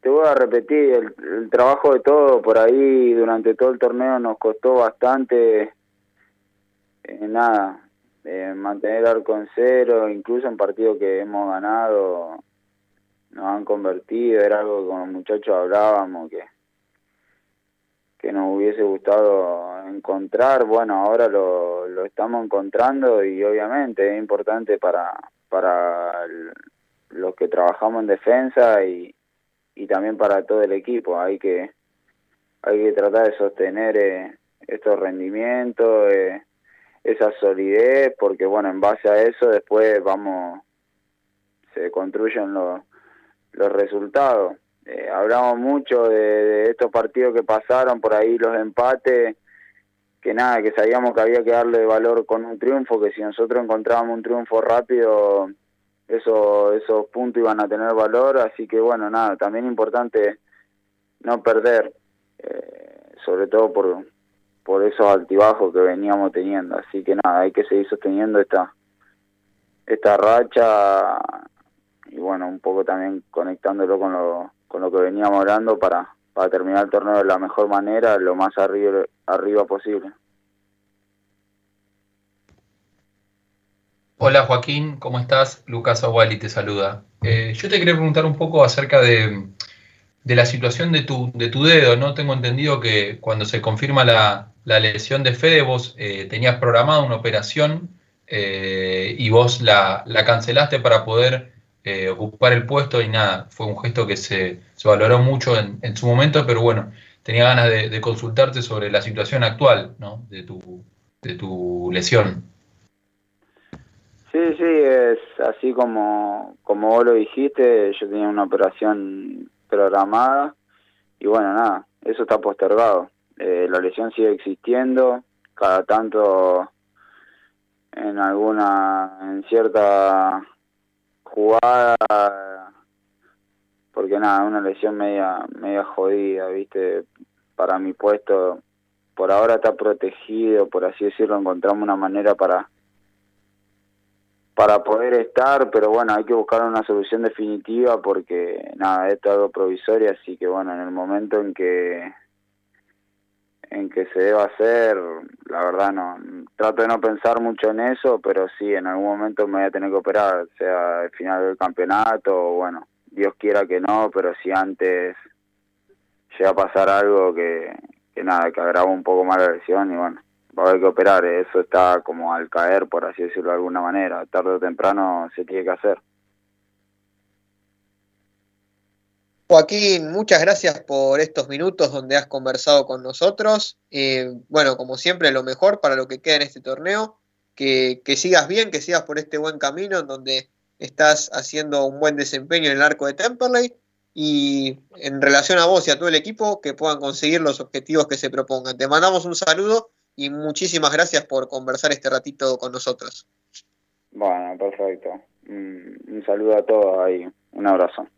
Te voy a repetir, el, trabajo de todo por ahí durante todo el torneo nos costó bastante, eh, nada, eh, mantener arco en cero, incluso en partidos que hemos ganado nos han convertido, era algo que con los muchachos hablábamos que que nos hubiese gustado encontrar, bueno, ahora lo, lo estamos encontrando y obviamente es importante para, para los que trabajamos en defensa y, y también para todo el equipo. Hay que, hay que tratar de sostener eh, estos rendimientos, eh, esa solidez, porque bueno, en base a eso después vamos, se construyen los los resultados. Eh, hablamos mucho de, estos partidos que pasaron, por ahí los empates, que nada, que sabíamos que había que darle valor con un triunfo, que si nosotros encontrábamos un triunfo rápido, eso, esos puntos iban a tener valor, así que bueno, nada, también importante no perder, eh, sobre todo por, por esos altibajos que veníamos teniendo, así que nada, hay que seguir sosteniendo esta, esta racha bueno, un poco también conectándolo con lo, con lo que veníamos hablando para, para terminar el torneo de la mejor manera, lo más arriba, arriba posible. Hola Joaquín, ¿cómo estás? Lucas Aguali te saluda. Eh, yo te quería preguntar un poco acerca de, la situación de tu, de tu dedo, ¿no? Tengo entendido que cuando se confirma la, lesión de Fede, vos eh, tenías programada una operación eh, y vos la, cancelaste para poder ocupar el puesto y nada, fue un gesto que se, valoró mucho en, su momento, pero bueno, tenía ganas de, de, consultarte sobre la situación actual, ¿no? De tu, de tu lesión. Sí, sí, es así como, como vos lo dijiste, yo tenía una operación programada y bueno, nada, eso está postergado. Eh, la lesión sigue existiendo, cada tanto en alguna, en cierta jugada, porque nada, una lesión media, media jodida, viste, para mi puesto, por ahora está protegido, por así decirlo, encontramos una manera para para poder estar, pero bueno, hay que buscar una solución definitiva porque nada, esto es algo provisorio, así que bueno, en el momento en que en que se deba hacer, la verdad no, trato de no pensar mucho en eso, pero sí, en algún momento me voy a tener que operar, sea al final del campeonato, o bueno, Dios quiera que no, pero si antes llega a pasar algo que, que nada, que agrava un poco más la lesión y bueno, va a haber que operar, eso está como al caer, por así decirlo de alguna manera, tarde o temprano se tiene que hacer. Joaquín, muchas gracias por estos minutos donde has conversado con nosotros. Eh, bueno, como siempre, lo mejor para lo que queda en este torneo. Que, sigas bien, que sigas por este buen camino en donde estás haciendo un buen desempeño en el arco de Temperley. Y en relación a vos y a todo el equipo, que puedan conseguir los objetivos que se propongan. Te mandamos un saludo y muchísimas gracias por conversar este ratito con nosotros. Bueno, perfecto. Un saludo a todos ahí, un abrazo.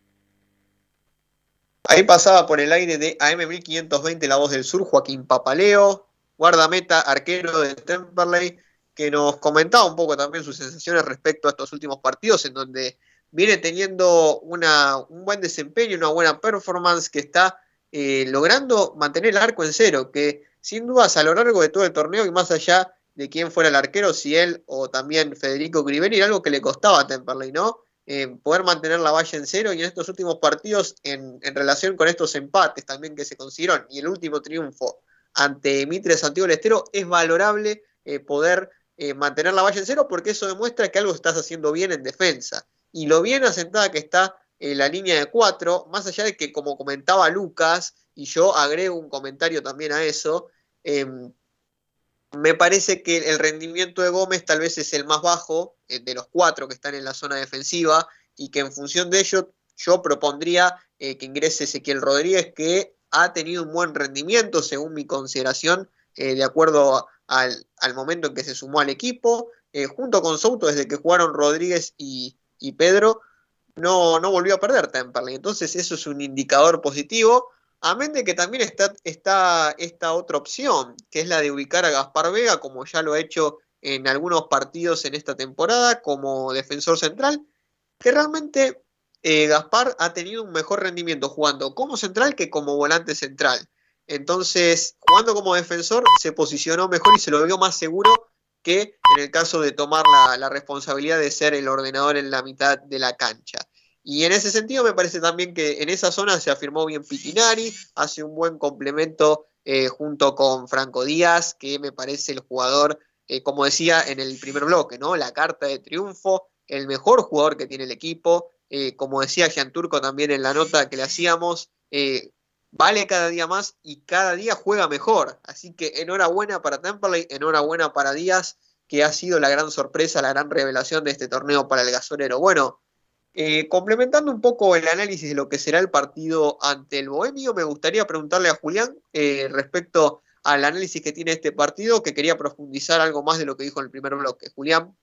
Ahí pasaba por el aire de AM1520 La Voz del Sur, Joaquín Papaleo, guardameta, arquero de Temperley, que nos comentaba un poco también sus sensaciones respecto a estos últimos partidos, en donde viene teniendo una, un buen desempeño, una buena performance, que está eh, logrando mantener el arco en cero, que sin dudas a lo largo de todo el torneo y más allá de quién fuera el arquero, si él o también Federico Cribeni, era algo que le costaba a Temperley, ¿no? Eh, poder mantener la valla en cero y en estos últimos partidos, en, relación con estos empates también que se consiguieron y el último triunfo ante Mitre Santiago del Estero, es valorable eh, poder eh, mantener la valla en cero porque eso demuestra que algo estás haciendo bien en defensa. Y lo bien asentada que está la línea de cuatro, más allá de que, como comentaba Lucas, y yo agrego un comentario también a eso, Em, me parece que el rendimiento de Gómez tal vez es el más bajo eh, de los cuatro que están en la zona defensiva y que en función de ello yo propondría eh, que ingrese Ezequiel Rodríguez que ha tenido un buen rendimiento según mi consideración eh, de acuerdo al, momento en que se sumó al equipo. Junto con Souto desde que jugaron Rodríguez y, Pedro no, no volvió a perder Temperley. Entonces eso es un indicador positivo Amén de que también está, esta otra opción, que es la de ubicar a Gaspar Vega, como ya lo ha hecho en algunos partidos en esta temporada, como defensor central, que realmente eh, Gaspar ha tenido un mejor rendimiento jugando como central que como volante central. Entonces, jugando como defensor, se posicionó mejor y se lo vio más seguro que en el caso de tomar la responsabilidad de ser el ordenador en la mitad de la cancha. Y en ese sentido me parece también que en esa zona se afirmó bien Pitinari, hace un buen complemento eh, junto con Franco Díaz, que me parece el jugador, eh, como decía en el primer bloque, ¿no? La carta de triunfo, el mejor jugador que tiene el equipo, eh, como decía Jean Turco también en la nota que le hacíamos, vale cada día más y cada día juega mejor. Así que enhorabuena para Temperley, enhorabuena para Díaz, que ha sido la gran sorpresa, la gran revelación de este torneo para el gasolero. Bueno, eh, complementando un poco el análisis de lo que será el partido ante el Bohemio, me gustaría preguntarle a Julián eh, respecto al análisis que tiene este partido, que quería profundizar algo más de lo que dijo en el primer bloque. Julián.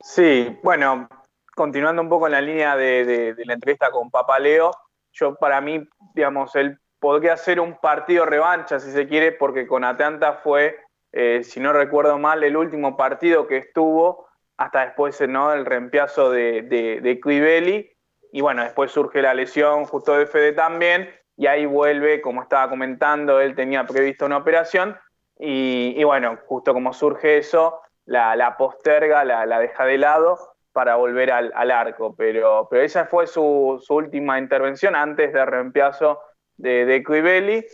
Sí, bueno, continuando un poco en la línea de, la entrevista con Papa Leo, yo para mí, digamos, él podría hacer un partido revancha, si se quiere, porque con Atlanta fue, eh, si no recuerdo mal, el último partido que estuvo hasta después ¿no? el reemplazo de, de, de y bueno, después surge la lesión justo de Fede también, y ahí vuelve, como estaba comentando, él tenía previsto una operación, y, bueno, justo como surge eso, la, posterga, la, deja de lado para volver al, arco, pero, pero esa fue su, última intervención antes del reemplazo de, de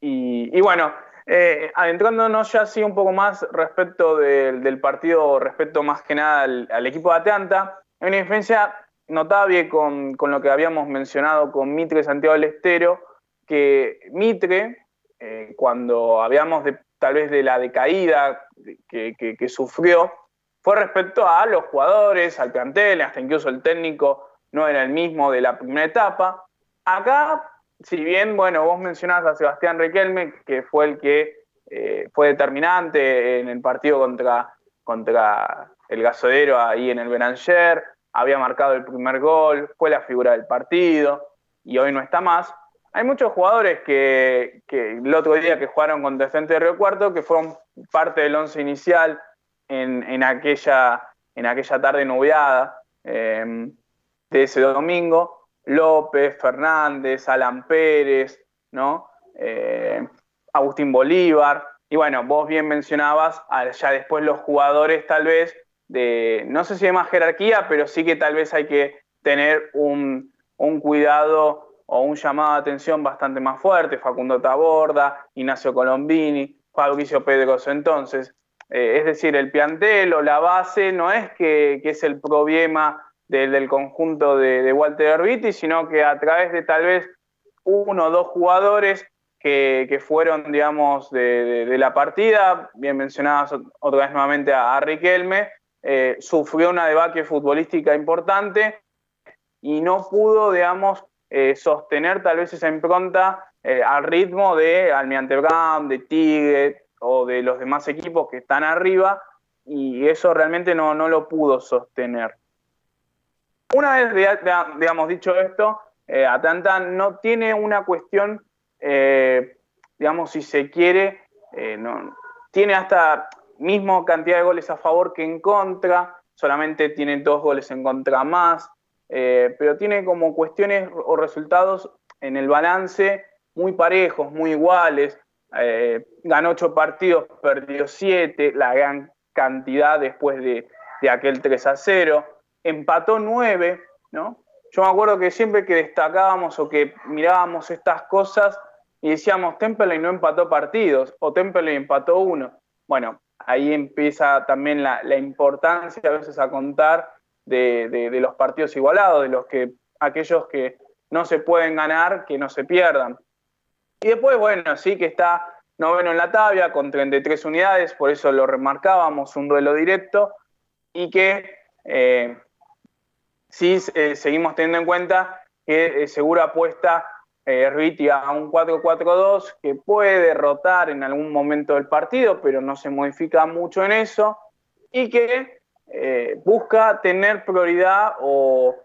y, y bueno, eh, adentrándonos ya así un poco más respecto del, partido, respecto más que nada al, equipo de Atlanta, hay una diferencia notable con, lo que habíamos mencionado con Mitre Santiago del Estero, que Mitre, eh, cuando habíamos tal vez de la decaída que, que, sufrió, fue respecto a los jugadores, al plantel, hasta incluso el técnico no era el mismo de la primera etapa. Acá si bien, bueno, vos mencionás a Sebastián Riquelme, que fue el que eh, fue determinante en el partido contra, contra el gasodero ahí en el Beranger, había marcado el primer gol, fue la figura del partido y hoy no está más. Hay muchos jugadores que, el otro día que jugaron contra Centro de Río Cuarto que fueron parte del once inicial en, aquella, en aquella tarde nubiada eh, de ese domingo López, Fernández, Alan Pérez, ¿no? Eh, Agustín Bolívar. Y bueno, vos bien mencionabas, ya después los jugadores tal vez de, no sé si de más jerarquía, pero sí que tal vez hay que tener un, cuidado o un llamado de atención bastante más fuerte. Facundo Taborda, Ignacio Colombini, Fabricio Pedroso. Entonces, eh, es decir, el piantel o la base no es que, que es el problema del conjunto de, Walter Herbiti, sino que a través de tal vez uno o dos jugadores que, fueron, digamos, de, la partida, bien mencionadas otra vez nuevamente a, Riquelme, eh, sufrió una debacle futbolística importante y no pudo, digamos, eh, sostener tal vez esa impronta eh, al ritmo de Almirante Brown, de Tigre o de los demás equipos que están arriba, y eso realmente no, no lo pudo sostener. Una vez, digamos, dicho esto, eh, Atlanta no tiene una cuestión, eh, digamos, si se quiere, eh, tiene hasta mismo cantidad de goles a favor que en contra, solamente tiene dos goles en contra más, pero tiene como cuestiones o resultados en el balance muy parejos, muy iguales. ganó ocho partidos, perdió siete, la gran cantidad después de, de aquel 3 a 0 empató nueve, ¿no? Yo me acuerdo que siempre que destacábamos o que mirábamos estas cosas y decíamos, Temple no empató partidos o Temple empató uno. Bueno, ahí empieza también la, importancia a veces a contar de, los partidos igualados, de los que aquellos que no se pueden ganar, que no se pierdan. Y después, bueno, sí que está noveno en la tabla con 33 unidades, por eso lo remarcábamos, un duelo directo, y que eh, sí eh, seguimos teniendo en cuenta que eh, seguro apuesta eh, a un 4-4-2 que puede derrotar en algún momento del partido, pero no se modifica mucho en eso, y que eh, busca tener prioridad o,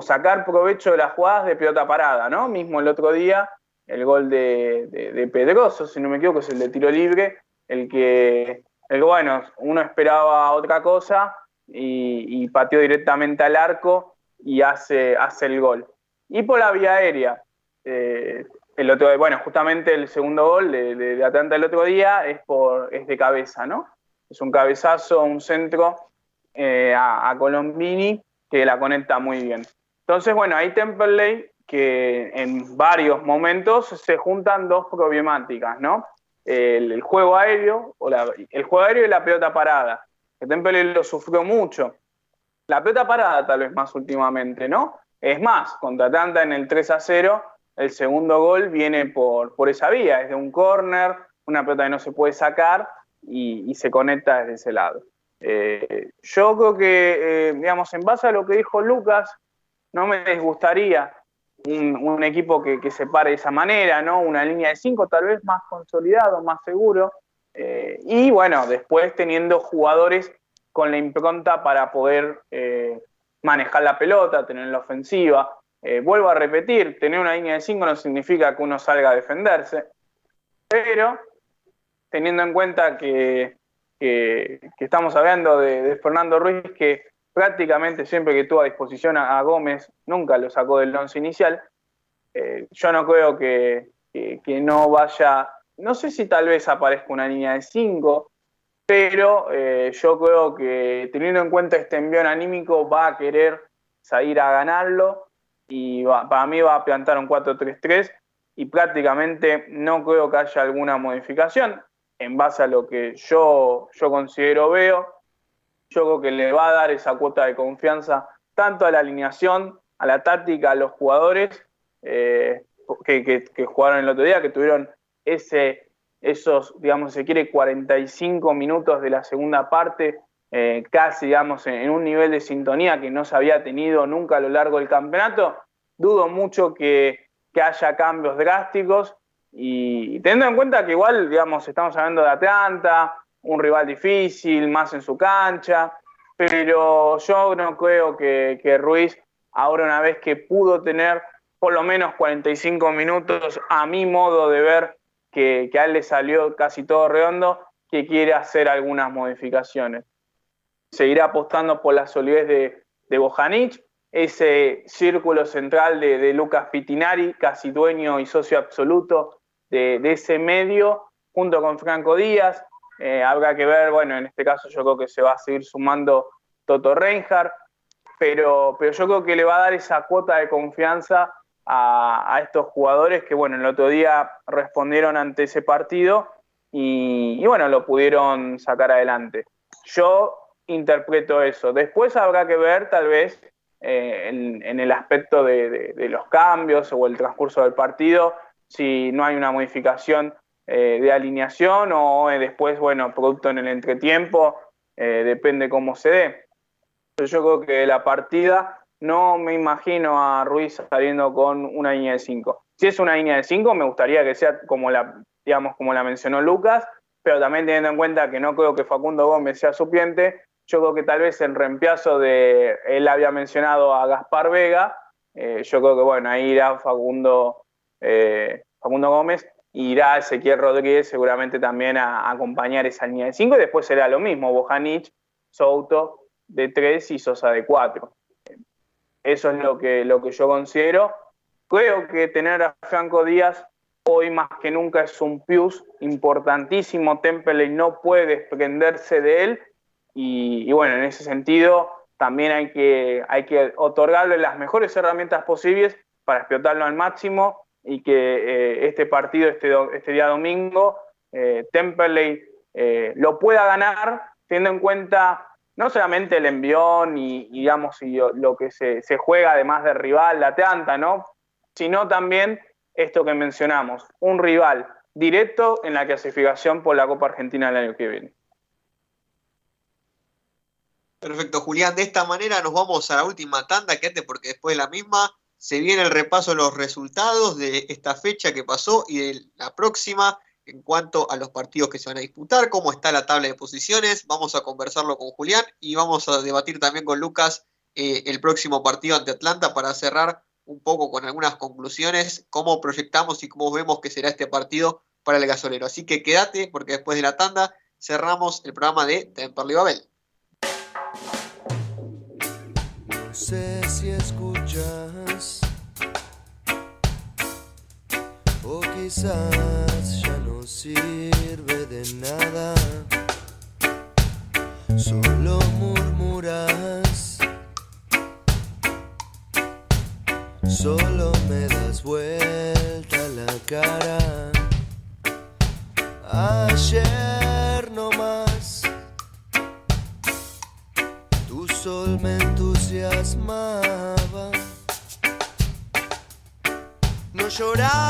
sacar provecho de las jugadas de pelota parada, ¿no? Mismo el otro día, el gol de, Pedroso, si no me equivoco, es el de tiro libre, el que, el bueno, uno esperaba otra cosa y, pateó directamente al arco y hace, hace el gol. Y por la vía aérea, eh, el otro, bueno, justamente el segundo gol de, de, Atlanta el otro día es, por, es de cabeza, ¿no? Es un cabezazo, un centro eh, a, Colombini que la conecta muy bien. Entonces, bueno, ahí Temperley que en varios momentos se juntan dos problemáticas, ¿no? El, juego aéreo, o el juego aéreo y la pelota parada que Temple lo sufrió mucho. La pelota parada tal vez más últimamente, ¿no? Es más, contra Tanta en el 3 a 0, el segundo gol viene por, por esa vía, es de un córner, una pelota que no se puede sacar y, se conecta desde ese lado. Eh, yo creo que, eh, digamos, en base a lo que dijo Lucas, no me disgustaría un, equipo que, que, se pare de esa manera, ¿no? Una línea de 5 tal vez más consolidado, más seguro, eh, y bueno, después teniendo jugadores con la impronta para poder eh, manejar la pelota, tener la ofensiva. Eh, vuelvo a repetir, tener una línea de 5 no significa que uno salga a defenderse, pero teniendo en cuenta que, que, estamos hablando de, Fernando Ruiz, que prácticamente siempre que tuvo a disposición a, Gómez, nunca lo sacó del once inicial. Yo no creo que, que, no vaya, no sé si tal vez aparezca una línea de 5, pero eh, yo creo que teniendo en cuenta este envío anímico va a querer salir a ganarlo y para mí va a plantar un 4-3-3 y prácticamente no creo que haya alguna modificación en base a lo que yo, yo considero veo. Yo creo que le va a dar esa cuota de confianza tanto a la alineación, a la táctica, a los jugadores eh, que, jugaron el otro día, que tuvieron ese, esos, digamos, se quiere, 45 minutos de la segunda parte, eh, casi, digamos, en, un nivel de sintonía que no se había tenido nunca a lo largo del campeonato. Dudo mucho que, que haya cambios drásticos y teniendo en cuenta que igual, digamos, estamos hablando de Atlanta, un rival difícil, más en su cancha, pero yo no creo que, que Ruiz, ahora una vez que pudo tener por lo menos 45 minutos, a mi modo de ver, que, que a él le salió casi todo redondo, que quiere hacer algunas modificaciones. Seguirá apostando por la solidez de, de Bojanic, ese círculo central de, de, Lucas Pitinari, casi dueño y socio absoluto de, ese medio, junto con Franco Díaz. Eh, habrá que ver, bueno, en este caso yo creo que se va a seguir sumando Toto Reinhardt, pero, pero yo creo que le va a dar esa cuota de confianza a, estos jugadores que, bueno, el otro día respondieron ante ese partido y, bueno, lo pudieron sacar adelante. Yo interpreto eso. Después habrá que ver, tal vez, eh, en, el aspecto de, los cambios o el transcurso del partido, si no hay una modificación eh, de alineación o eh, después, bueno, producto en el entretiempo, depende cómo se dé. yo creo que la partida no me imagino a Ruiz saliendo con una línea de 5. Si es una línea de 5, me gustaría que sea como la, digamos, como la mencionó Lucas, pero también teniendo en cuenta que no creo que Facundo Gómez sea suplente, yo creo que tal vez en reemplazo de, él había mencionado a Gaspar Vega, yo creo que bueno, ahí irá Facundo eh, Facundo Gómez, irá Ezequiel Rodríguez seguramente también a, acompañar esa línea de 5 y después será lo mismo, Bojanic, Souto de 3 y Sosa de 4. Eso es lo que, lo que yo considero. Creo que tener a Franco Díaz hoy más que nunca es un plus importantísimo. Temple no puede desprenderse de él y, bueno, en ese sentido también hay que, hay que otorgarle las mejores herramientas posibles para explotarlo al máximo y que eh, este partido, este, este día domingo, eh, eh, lo pueda ganar, teniendo en cuenta no solamente el envión y, digamos, y lo que se, juega además del rival, la Atlanta, ¿no? sino también esto que mencionamos, un rival directo en la clasificación por la Copa Argentina el año que viene. Perfecto, Julián. De esta manera nos vamos a la última tanda, quédate porque después de la misma se viene el repaso de los resultados de esta fecha que pasó y de la próxima en cuanto a los partidos que se van a disputar, cómo está la tabla de posiciones. Vamos a conversarlo con Julián y vamos a debatir también con Lucas eh, el próximo partido ante Atlanta para cerrar un poco con algunas conclusiones, cómo proyectamos y cómo vemos que será este partido para el gasolero. Así que quédate porque después de la tanda cerramos el programa de Temperley Babel. No sé si escuchas o quizás sirve de nada, solo murmuras, solo me das vuelta la cara. Ayer no más, tu sol me entusiasmaba. No llorabas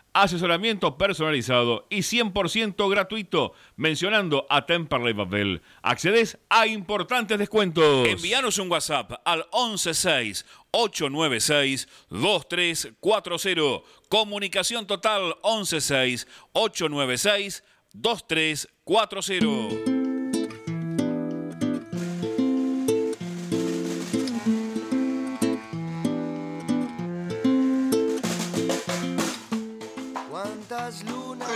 Asesoramiento personalizado y 100% gratuito. Mencionando a Temperley Babel. Accedes a importantes descuentos. Envíanos un WhatsApp al 116 896 2340. Comunicación total 116 896 2340.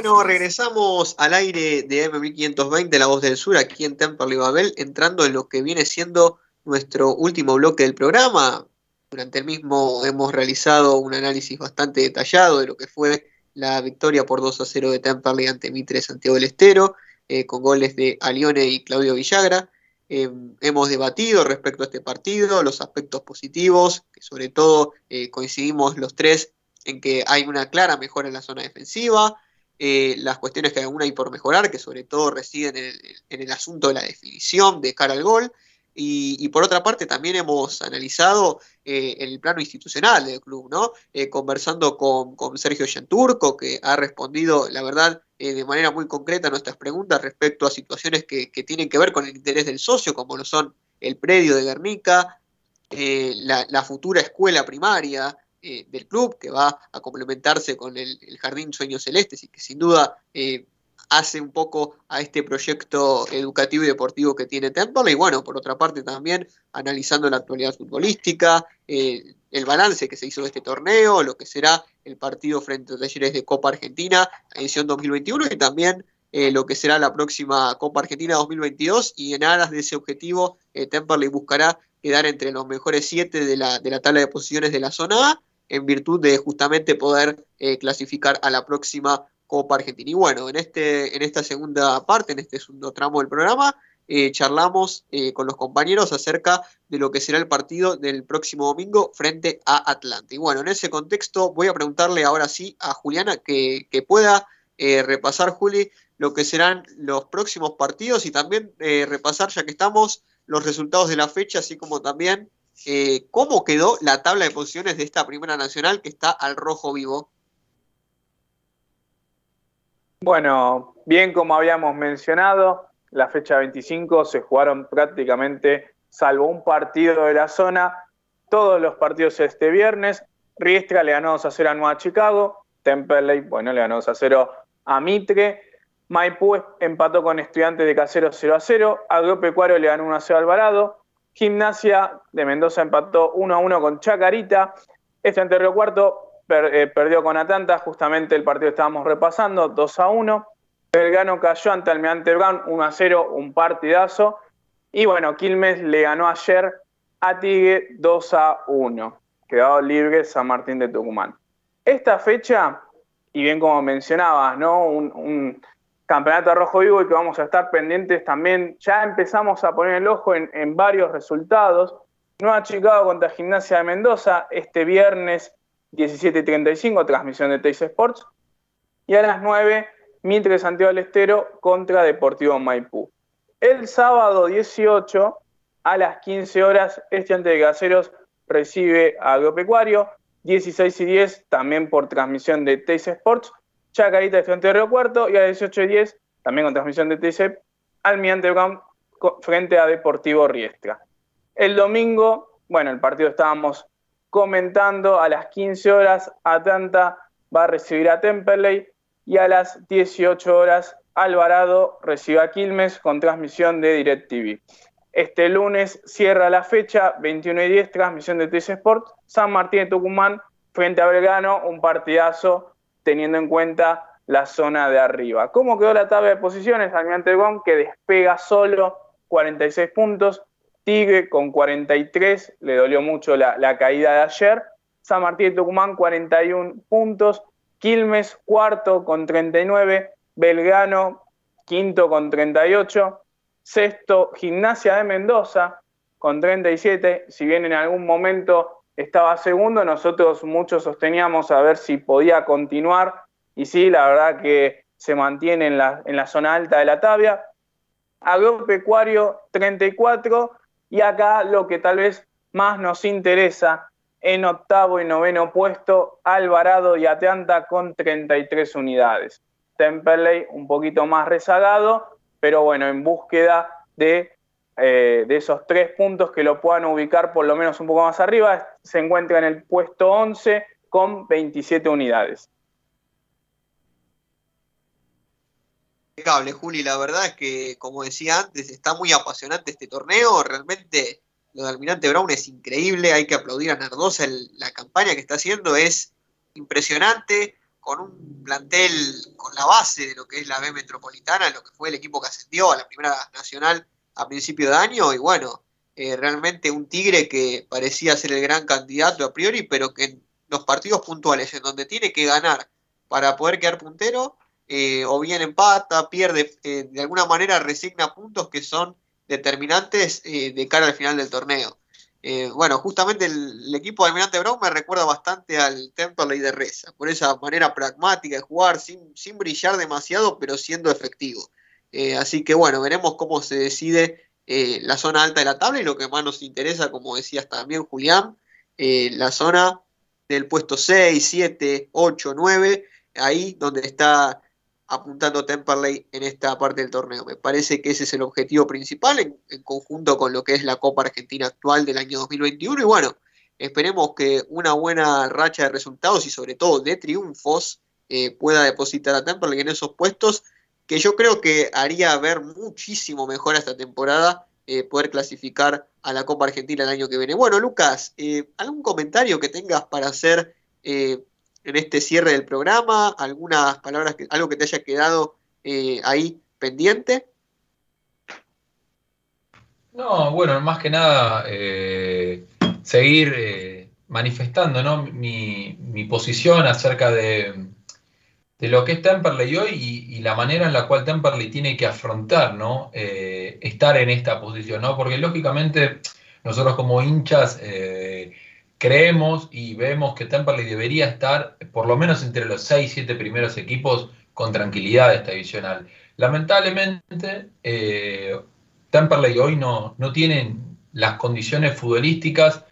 Regresamos al aire de M1520, La Voz del Sur, aquí en Temperley Babel, entrando en lo que viene siendo nuestro último bloque del programa. Durante el mismo hemos realizado un análisis bastante detallado de lo que fue la victoria por 2 a 0 de Temperley ante Mitre Santiago del Estero, eh, con goles de Alione y Claudio Villagra. Eh, hemos debatido respecto a este partido, los aspectos positivos, que sobre todo eh, coincidimos los tres en que hay una clara mejora en la zona defensiva, eh, las cuestiones que aún hay por mejorar, que sobre todo residen en el, en el asunto de la definición de cara al gol, y, por otra parte también hemos analizado eh, el plano institucional del club, ¿no? Eh, conversando con, Sergio Yanturco, que ha respondido, la verdad, eh, de manera muy concreta a nuestras preguntas respecto a situaciones que, tienen que ver con el interés del socio, como lo son el predio de Guernica, eh, la futura escuela primaria, eh, del club, que va a complementarse con el, Jardín Sueños Celestes y que sin duda eh, hace un poco a este proyecto educativo y deportivo que tiene Temple. Y bueno, por otra parte también analizando la actualidad futbolística, eh, el balance que se hizo de este torneo, lo que será el partido frente a Talleres de Copa Argentina, edición 2021, y también eh, lo que será la próxima Copa Argentina 2022. Y en aras de ese objetivo, eh, Temperley buscará quedar entre los mejores siete de la, de la tabla de posiciones de la zona A en virtud de justamente poder eh, clasificar a la próxima Copa Argentina. Y bueno, en, este, en esta segunda parte, en este segundo tramo del programa, eh, charlamos eh, con los compañeros acerca de lo que será el partido del próximo domingo frente a Atlanta. Y bueno, en ese contexto voy a preguntarle ahora sí a Juliana que, que pueda eh, repasar, Juli, lo que serán los próximos partidos y también repasar, ya que estamos, los resultados de la fecha, así como también eh, cómo quedó la tabla de posiciones de esta primera nacional que está al rojo vivo. Bueno, bien como habíamos mencionado, la fecha 25 se jugaron prácticamente, salvo un partido de la zona, todos los partidos este viernes. Riestra le ganó 2 a 0 a Nueva Chicago, Temperley, bueno, le ganó 2 a 0 a Mitre, Maipú empató con Estudiantes de Casero 0 a 0, Agropecuario le ganó 1 a 0 a Alvarado, Gimnasia de Mendoza empató 1 a 1 con Chacarita, Estudiante de Río Cuarto eh, perdió con Atlanta, justamente el partido que estábamos repasando, 2 a 1. Belgrano cayó ante Almirante Brown 1 a 0, un partidazo. Y bueno, Quilmes le ganó ayer a Tigre 2 a 1. Quedó libre San Martín de Tucumán. Esta fecha, y bien como mencionabas, ¿no? Un campeonato rojo vivo y que vamos a estar pendientes también. Ya empezamos a poner el ojo en, varios resultados. Nueva Chicago contra Gimnasia de Mendoza este viernes 17.35, transmisión de Teis Sports. Y a las 9, Mitre Santiago del Estero contra Deportivo Maipú. El sábado 18, a las 15 horas, Estudiante de Caseros recibe Agropecuario. 16 y 10 también por transmisión de TC Sports, Chacarita frente de Río Cuarto y a las 18 y 10 también con transmisión de TC Almirante Brown frente a Deportivo Riestra. El domingo, bueno, el partido estábamos comentando, a las 15 horas Atlanta va a recibir a Temperley y a las 18 horas Alvarado recibe a Quilmes con transmisión de DirecTV. Este lunes cierra la fecha, 21 y 10, transmisión de TC Sport, San Martín de Tucumán frente a Belgrano, un partidazo teniendo en cuenta la zona de arriba. ¿Cómo quedó la tabla de posiciones? Almirante Gon que despega solo 46 puntos, Tigre con 43, le dolió mucho la, la caída de ayer, San Martín de Tucumán 41 puntos, Quilmes cuarto con 39, Belgrano quinto con 38, sexto Gimnasia de Mendoza con 37, si bien en algún momento estaba segundo, nosotros muchos sosteníamos a ver si podía continuar y sí, la verdad que se mantiene en la, en la zona alta de la tabla. Agropecuario 34 y acá lo que tal vez más nos interesa en octavo y noveno puesto, Alvarado y Atlanta con 33 unidades. Temperley un poquito más rezagado, pero bueno, en búsqueda de, eh, de, esos tres puntos que lo puedan ubicar por lo menos un poco más arriba, se encuentra en el puesto 11 con 27 unidades. Impecable, Juli, la verdad es que, como decía antes, está muy apasionante este torneo, realmente lo de Almirante Brown es increíble, hay que aplaudir a Nardosa, la campaña que está haciendo es impresionante, con un plantel con la base de lo que es la B Metropolitana, lo que fue el equipo que ascendió a la Primera Nacional a principio de año, y bueno, eh, realmente un Tigre que parecía ser el gran candidato a priori, pero que en los partidos puntuales en donde tiene que ganar para poder quedar puntero, eh, o bien empata, pierde, eh, de alguna manera resigna puntos que son determinantes de cara al final del torneo. Bueno, justamente el, equipo de Almirante Brown me recuerda bastante al Temperley de Reza, por esa manera pragmática de jugar, sin, sin brillar demasiado, pero siendo efectivo. Eh, así que bueno, veremos cómo se decide eh, la zona alta de la tabla y lo que más nos interesa, como decías también Julián, la zona del puesto 6, 7, 8, 9, ahí donde está apuntando Temperley en esta parte del torneo. Me parece que ese es el objetivo principal en, conjunto con lo que es la Copa Argentina actual del año 2021 y bueno, esperemos que una buena racha de resultados y sobre todo de triunfos eh, pueda depositar a Temperley en esos puestos que yo creo que haría ver muchísimo mejor esta temporada eh, poder clasificar a la Copa Argentina el año que viene. Bueno, Lucas, eh, ¿algún comentario que tengas para hacer en este cierre del programa? ¿Algunas palabras, algo que te haya quedado eh, ahí pendiente? No, bueno, más que nada eh, seguir eh, manifestando ¿no? mi, posición acerca de, de, lo que es Temperley hoy y, y, la manera en la cual Temperley tiene que afrontar ¿no? estar en esta posición, ¿no? porque lógicamente nosotros como hinchas creemos y vemos que Temperley debería estar por lo menos entre los 6, 7 primeros equipos con tranquilidad esta divisional. Lamentablemente, eh, Temperley hoy no, no tienen las condiciones futbolísticas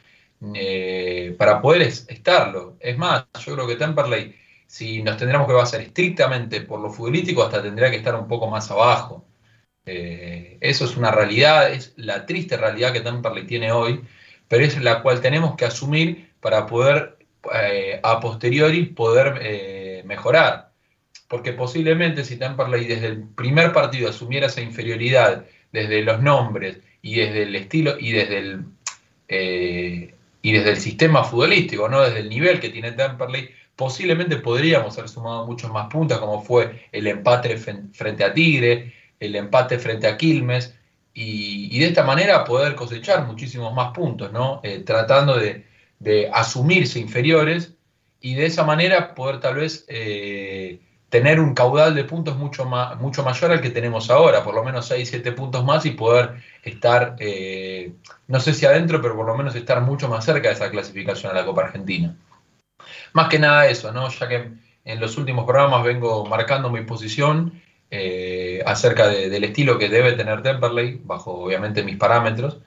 eh, para poder estarlo. Es más, yo creo que Temperley, si nos tendríamos que basar estrictamente por lo futbolístico, hasta tendría que estar un poco más abajo. Eh, eso es una realidad, es la triste realidad que Temperley tiene hoy pero es la cual tenemos que asumir para poder eh, a posteriori poder eh, mejorar. Porque posiblemente si Temperley desde el primer partido asumiera esa inferioridad desde los nombres y desde el estilo y desde el, y desde el sistema futbolístico, no desde el nivel que tiene Temperley, posiblemente podríamos haber sumado muchos más puntos, como fue el empate frente a Tigre, el empate frente a Quilmes, y, de esta manera poder cosechar muchísimos más puntos, ¿no? Eh, tratando de, asumirse inferiores y de esa manera poder tal vez eh, tener un caudal de puntos mucho, más, mucho mayor al que tenemos ahora, por lo menos 6, 7 puntos más y poder estar, eh, no sé si adentro, pero por lo menos estar mucho más cerca de esa clasificación a la Copa Argentina. Más que nada eso, ¿no? Ya que en los últimos programas vengo marcando mi posición eh, acerca del estilo que debe tener Temperley, bajo obviamente mis parámetros.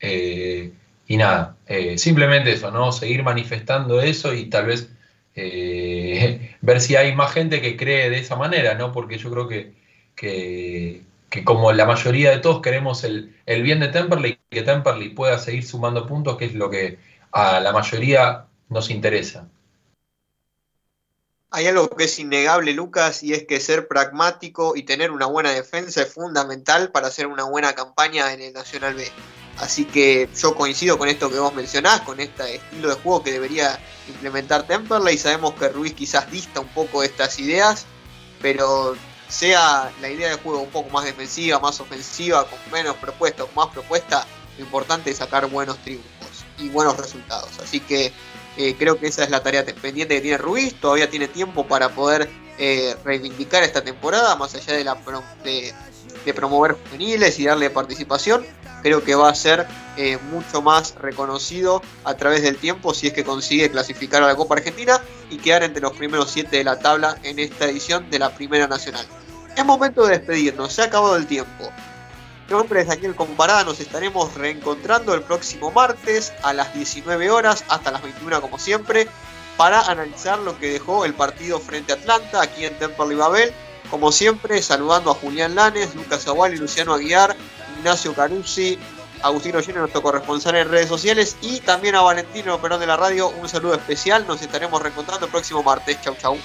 Eh, y nada, eh, simplemente eso, ¿no? Seguir manifestando eso y tal vez (laughs) ver si hay más gente que cree de esa manera, ¿no? Porque yo creo que, que, como la mayoría de todos queremos el, el bien de Temperley, que Temperley pueda seguir sumando puntos, que es lo que a la mayoría nos interesa. Hay algo que es innegable, Lucas, y es que ser pragmático y tener una buena defensa es fundamental para hacer una buena campaña en el Nacional B. Así que yo coincido con esto que vos mencionás, con este estilo de juego que debería implementar Temperley. Sabemos que Ruiz quizás dista un poco de estas ideas, pero sea la idea de juego un poco más defensiva, más ofensiva, con menos propuesta, con más propuesta, lo importante es sacar buenos triunfos y buenos resultados. Así que eh, creo que esa es la tarea pendiente que tiene Ruiz. Todavía tiene tiempo para poder eh, reivindicar esta temporada, más allá de, la de, promover juveniles y darle participación. Creo que va a ser eh, mucho más reconocido a través del tiempo si es que consigue clasificar a la Copa Argentina y quedar entre los primeros siete de la tabla en esta edición de la Primera Nacional. Es momento de despedirnos, se ha acabado el tiempo. Mi nombre es Daniel Comparada, nos estaremos reencontrando el próximo martes a las 19 horas hasta las 21 como siempre para analizar lo que dejó el partido frente a Atlanta aquí en Temperley Babel. Como siempre, saludando a Julián Lanes, Lucas Agual y Luciano Aguiar, Ignacio Caruzzi, Agustino Gino, nuestro corresponsal en redes sociales, y también a Valentino Perón de la radio. Un saludo especial. Nos estaremos reencontrando el próximo martes. Chau, chau.